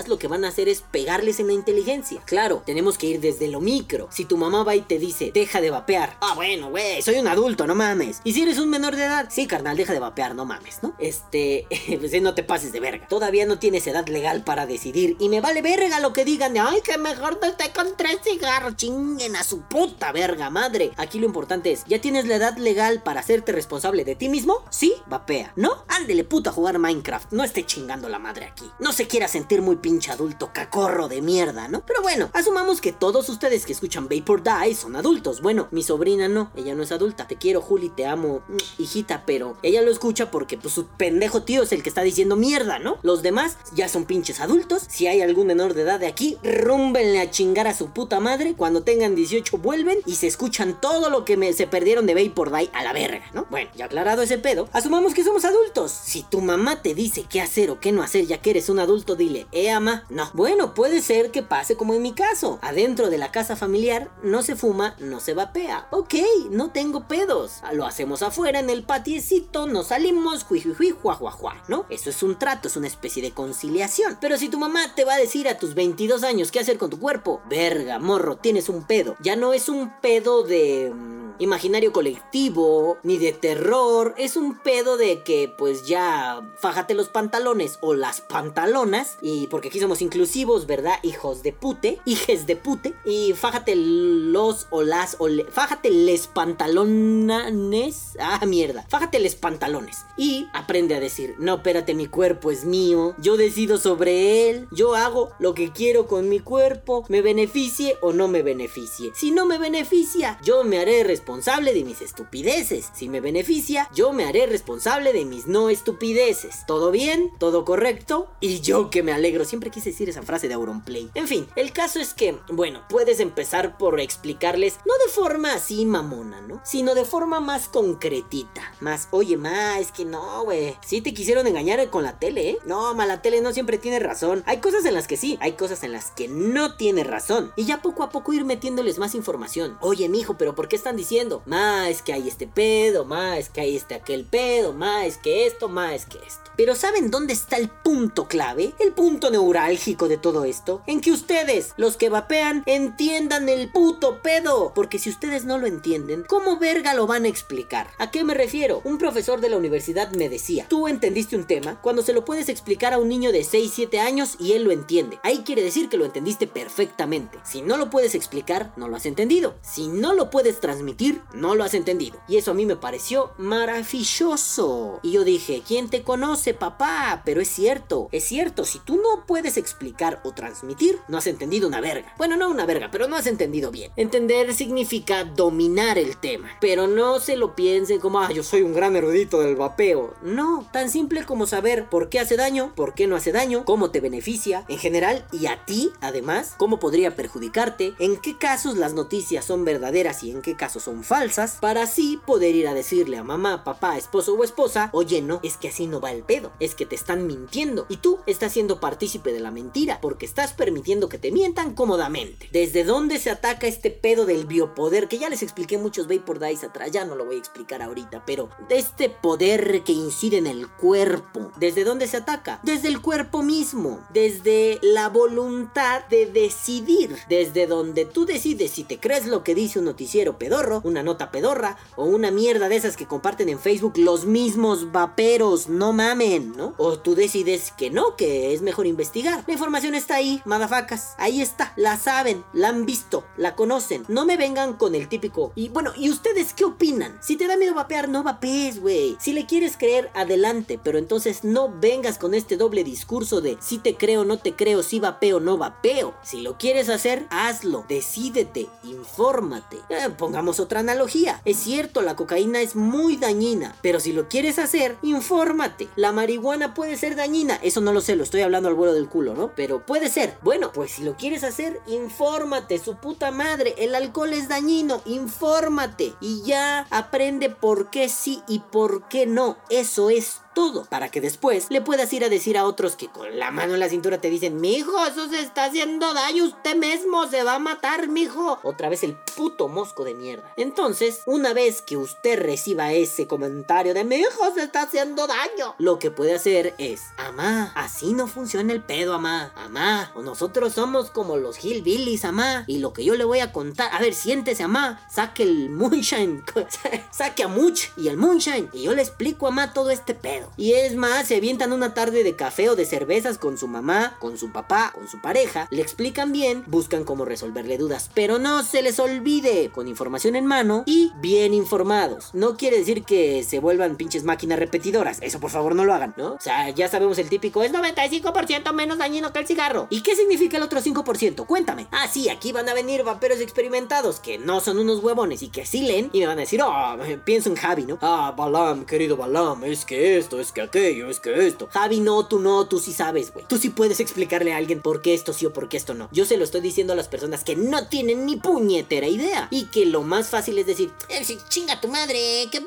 lo que van a hacer es pegarles en la inteligencia. Claro, tenemos que ir desde lo micro. Si tu mamá va y te dice, deja de vapear. Ah, bueno, güey, soy un adulto, no mames. Y si eres un menor de edad, sí, carnal, deja de vapear, no mames, ¿no? Este, pues no te pases de verga. Todavía no tienes edad legal para decidir. Y me vale verga lo que digan ay, que mejor no esté con tres cigarros. Chinguen a su puta verga madre. Aquí lo importante es, ¿ya tienes la edad legal para hacerte responsable de ti mismo? Sí, vapea. ¿No? Ándele puto a jugar Minecraft. No esté chingando la madre aquí. No se quiera sentir muy pinche adulto cacorro de mierda, ¿no? Pero bueno, asumamos que todos ustedes que escuchan Vapor Die son adultos. Bueno, mi sobrina no, ella no es adulta. Te quiero, Juli, te amo, mm, hijita, pero ella lo escucha porque pues su pendejo tío es el que está diciendo mierda, ¿no? Los demás ya son pinches adultos. Si hay algún menor de edad de aquí, rúmbenle a chingar a su puta madre. Cuando tengan 18 vuelven y se escuchan todo lo que me, se perdieron de Vapor Die a la verga, ¿no? Bueno, ya aclarado ese pedo, asumamos que somos adultos. Si tu mamá te dice qué hacer o qué no hacer ya que eres un adulto, dile, eh, no. Bueno, puede ser que pase como en mi caso. Adentro de la casa familiar no se fuma, no se vapea. Ok, no tengo pedos. Lo hacemos afuera en el patiecito, nos salimos, juijuijuy, juajuajua, ¿no? Eso es un trato, es una especie de conciliación. Pero si tu mamá te va a decir a tus 22 años qué hacer con tu cuerpo, verga, morro, tienes un pedo. Ya no es un pedo de imaginario colectivo, ni de terror. Es un pedo de que pues ya fájate los pantalones o las pantalonas. Y porque aquí somos inclusivos, ¿verdad? Hijos de pute, hijes de pute. Y fájate los o las o fájate les pantalones. Ah, mierda. Fájate les pantalones. Y aprende a decir, no, espérate, mi cuerpo es mío. Yo decido sobre él. Yo hago lo que quiero con mi cuerpo. Me beneficie o no me beneficie. Si no me beneficia, yo me haré responsable responsable de mis estupideces. Si me beneficia, yo me haré responsable de mis no estupideces. ¿Todo bien? ¿Todo correcto? Y yo que me alegro. Siempre quise decir esa frase de Auronplay. En fin, el caso es que, bueno, puedes empezar por explicarles, no de forma así mamona, ¿no? Sino de forma más concretita. Más, oye, ma, es que no, güey. Sí te quisieron engañar con la tele, ¿eh? No, ma, la tele no siempre tiene razón. Hay cosas en las que sí, hay cosas en las que no tiene razón. Y ya poco a poco ir metiéndoles más información. Oye, mijo, pero ¿por qué están diciendo? Ma, es que hay este pedo, ma, es que hay este aquel pedo, ma, es que esto, ma, es que esto. Pero ¿saben dónde está el punto clave? El punto neurálgico de todo esto. En que ustedes, los que vapean, entiendan el puto pedo. Porque si ustedes no lo entienden, ¿cómo verga lo van a explicar? ¿A qué me refiero? Un profesor de la universidad me decía, tú entendiste un tema cuando se lo puedes explicar a un niño de 6, 7 años y él lo entiende. Ahí quiere decir que lo entendiste perfectamente. Si no lo puedes explicar, no lo has entendido. Si no lo puedes transmitir, no lo has entendido. Y eso a mí me pareció maravilloso. Y yo dije, ¿quién te conoce, papá? Pero es cierto, es cierto, si tú no puedes explicar o transmitir, no has entendido una verga. Bueno, no una verga, pero no has entendido bien. Entender significa dominar el tema. Pero no se lo piensen como, ah, yo soy un gran erudito del vapeo. No, tan simple como saber por qué hace daño, por qué no hace daño, cómo te beneficia, en general, y a ti, además, cómo podría perjudicarte, en qué casos las noticias son verdaderas y en qué casos son falsas, para así poder ir a decirle a mamá, papá, esposo o esposa, oye, no, es que así no va el pedo, es que te están mintiendo y tú estás siendo partícipe de la mentira porque estás permitiendo que te mientan cómodamente. ¿Desde dónde se ataca este pedo del biopoder? Que ya les expliqué muchos Vapor Dice atrás, ya no lo voy a explicar ahorita, pero de este poder que incide en el cuerpo, ¿desde dónde se ataca? Desde el cuerpo mismo, desde la voluntad de decidir, desde donde tú decides si te crees lo que dice un noticiero pedorro, una nota pedorra o una mierda de esas que comparten en Facebook los mismos vaperos, no mamen, ¿no? O tú decides que no, que es mejor investigar. La información está ahí, madafacas. Ahí está, la saben, la han visto, la conocen. No me vengan con el típico. Y bueno, ¿y ustedes qué opinan? Si te da miedo vapear, no vapees, güey. Si le quieres creer, adelante, pero entonces no vengas con este doble discurso de si te creo, no te creo, si vapeo, no vapeo. Si lo quieres hacer, hazlo, decídete, infórmate. Eh, pongamos otra analogía. Es cierto, la cocaína es muy dañina, pero si lo quieres hacer, infórmate. La marihuana puede ser dañina, eso no lo sé, lo estoy hablando al vuelo del culo, ¿no? Pero puede ser. Bueno, pues si lo quieres hacer, infórmate, su puta madre. El alcohol es dañino, infórmate. Y ya aprende por qué sí y por qué no. Eso es todo para que después le puedas ir a decir a otros que con la mano en la cintura te dicen, mijo, eso se está haciendo daño, usted mismo se va a matar, mijo. Otra vez el puto mosco de mierda. Entonces, una vez que usted reciba ese comentario de mi hijo se está haciendo daño, lo que puede hacer es, amá, así no funciona el pedo, amá, amá, o nosotros somos como los hillbillies, amá, y lo que yo le voy a contar, a ver, siéntese, amá, saque el moonshine, saque a Much y el moonshine, y yo le explico, amá, todo este pedo. Y es más, se avientan una tarde de café o de cervezas con su mamá, con su papá, con su pareja, le explican bien, buscan cómo resolverle dudas, pero no se les olvide, con información en mano y bien informados. No quiere decir que se vuelvan pinches máquinas repetidoras, eso por favor no lo hagan, ¿no? O sea, ya sabemos el típico, es 95% menos dañino que el cigarro. ¿Y qué significa el otro 5%? Cuéntame. Ah, sí, aquí van a venir vaperos experimentados que no son unos huevones y que sí leen y me van a decir, oh, pienso en Javi, ¿no? Ah, Balam, querido Balam, es que esto, es que aquello, es que esto. Javi, no, tú no, tú sí sabes, güey. Tú sí puedes explicarle a alguien por qué esto sí o por qué esto no. Yo se lo estoy diciendo a las personas que no tienen ni puñetera idea. Y que lo más fácil es decir, eh, chinga tu madre, que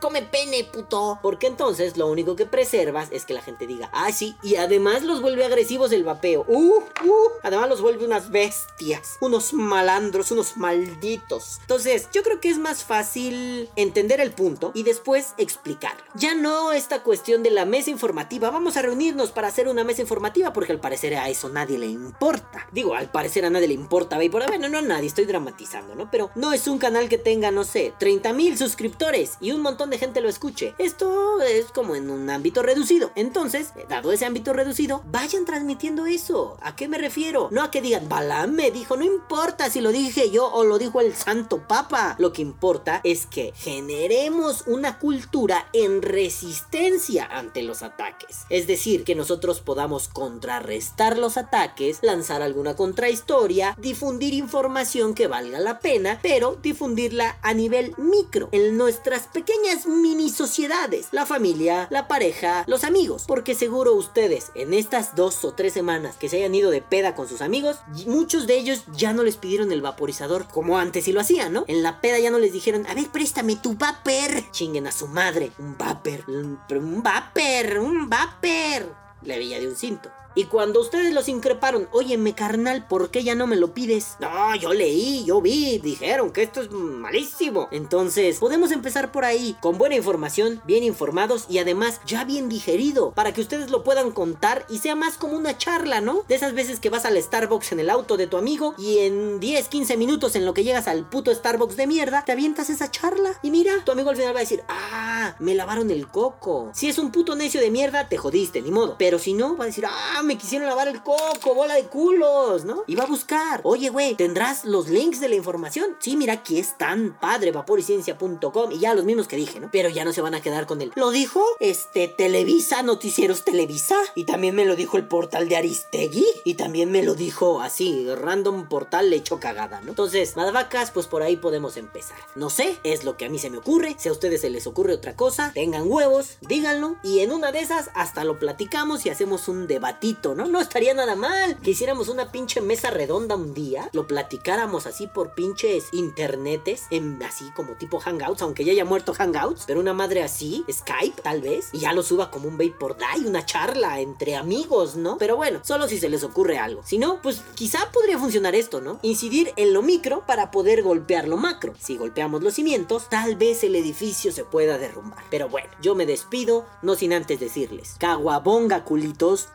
come pene, puto. Porque entonces lo único que preservas es que la gente diga, ah, sí. Y además los vuelve agresivos el vapeo. Uh, uh. Además los vuelve unas bestias, unos malandros, unos malditos. Entonces, yo creo que es más fácil entender el punto y después explicarlo. Ya no esta cuestión de la mesa informativa. Vamos a reunirnos para hacer una mesa informativa porque al parecer a eso nadie le importa. Digo, al parecer a nadie le importa, ve por bueno, no a nadie, estoy dramatizando, ¿no? Pero no es un canal que tenga, no sé, 30 mil suscriptores y un montón de gente lo escuche. Esto es como en un ámbito reducido. Entonces, dado ese ámbito reducido, vayan transmitiendo eso. ¿A qué me refiero? No a que digan, Balam me dijo, no importa si lo dije yo o lo dijo el Santo Papa. Lo que importa es que generemos una cultura en resistencia ante los ataques. Es decir, que nosotros podamos contrarrestar los ataques, lanzar alguna contrahistoria, difundir información que valga la pena, pero difundirla a nivel micro, en nuestras pequeñas mini sociedades, la familia, la pareja, los amigos, porque seguro ustedes en estas dos o tres semanas que se hayan ido de peda con sus amigos, muchos de ellos ya no les pidieron el vaporizador como antes y lo hacían, ¿no? En la peda ya no les dijeron, a ver, préstame tu vapor. Chinguen a su madre, un vapor, un, vapor, un vapor. Le veía de un cinto. Y cuando ustedes los increparon, óyeme carnal, ¿por qué ya no me lo pides? No, yo leí, yo vi, dijeron que esto es malísimo. Entonces, podemos empezar por ahí, con buena información, bien informados y además ya bien digerido, para que ustedes lo puedan contar y sea más como una charla, ¿no? De esas veces que vas al Starbucks en el auto de tu amigo y en 10, 15 minutos en lo que llegas al puto Starbucks de mierda, te avientas esa charla y mira, tu amigo al final va a decir, ah, me lavaron el coco. Si es un puto necio de mierda, te jodiste, ni modo. Pero si no, va a decir, ah, me quisieron lavar el coco, bola de culos, ¿no? Y va a buscar, oye, güey, ¿tendrás los links de la información? Sí, mira, aquí es tan padre, vaporiciencia.com y ya los mismos que dije, ¿no? Pero ya no se van a quedar con él. ¿Lo dijo? Este, Televisa, Noticieros Televisa. Y también me lo dijo el portal de Aristegui. Y también me lo dijo así, random portal le echó cagada, ¿no? Entonces, madavacas, pues por ahí podemos empezar. No sé, es lo que a mí se me ocurre. Si a ustedes se les ocurre otra cosa, tengan huevos, díganlo. Y en una de esas, hasta lo platicamos y hacemos un debatito ¿no? Estaría nada mal que hiciéramos una pinche mesa redonda un día, lo platicáramos así por pinches internetes, en, así como tipo Hangouts, aunque ya haya muerto Hangouts, pero una madre así, Skype tal vez, y ya lo suba como un por day, una charla entre amigos, ¿no? Pero bueno, solo si se les ocurre algo. Si no, pues quizá podría funcionar esto, ¿no? Incidir en lo micro para poder golpear lo macro. Si golpeamos los cimientos, tal vez el edificio se pueda derrumbar. Pero bueno, yo me despido, no sin antes decirles, caguabonga culitos.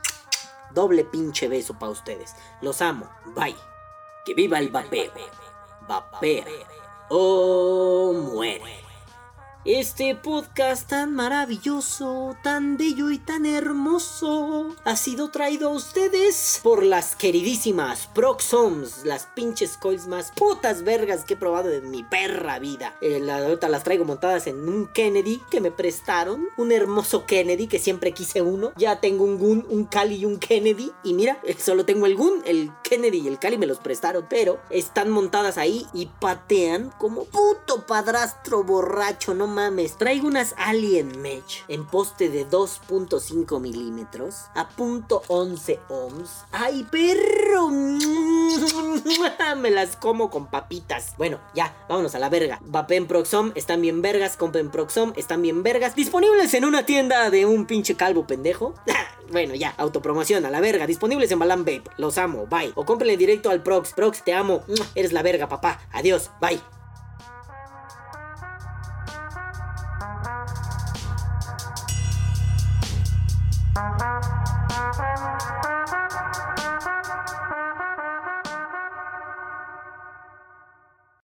Doble pinche beso para ustedes. Los amo. Bye. Que viva el vapeo. Vapea. O muere. Este podcast tan maravilloso, tan bello y tan hermoso ha sido traído a ustedes por las queridísimas Proxoms, las pinches coils más putas vergas que he probado en mi perra vida. Eh, la, ahorita las traigo montadas en un Kennedy que me prestaron, un hermoso Kennedy que siempre quise uno. Ya tengo un Gun, un Cali y un Kennedy y mira, solo tengo el Gun, el Kennedy y el Cali me los prestaron, pero están montadas ahí y patean como puto padrastro borracho, no mames, traigo unas Alien Mesh en poste de 2.5 milímetros a punto 11 ohms. ¡Ay, perro! Me las como con papitas. Bueno, ya, vámonos a la verga. Vapen Proxom, están bien vergas. Compren Proxom, están bien vergas. Disponibles en una tienda de un pinche calvo pendejo. bueno, ya, autopromoción a la verga. Disponibles en Balan Vape. Los amo, bye. O cómprenle directo al Prox. Prox, te amo. Eres la verga, papá. Adiós, bye. Thank you.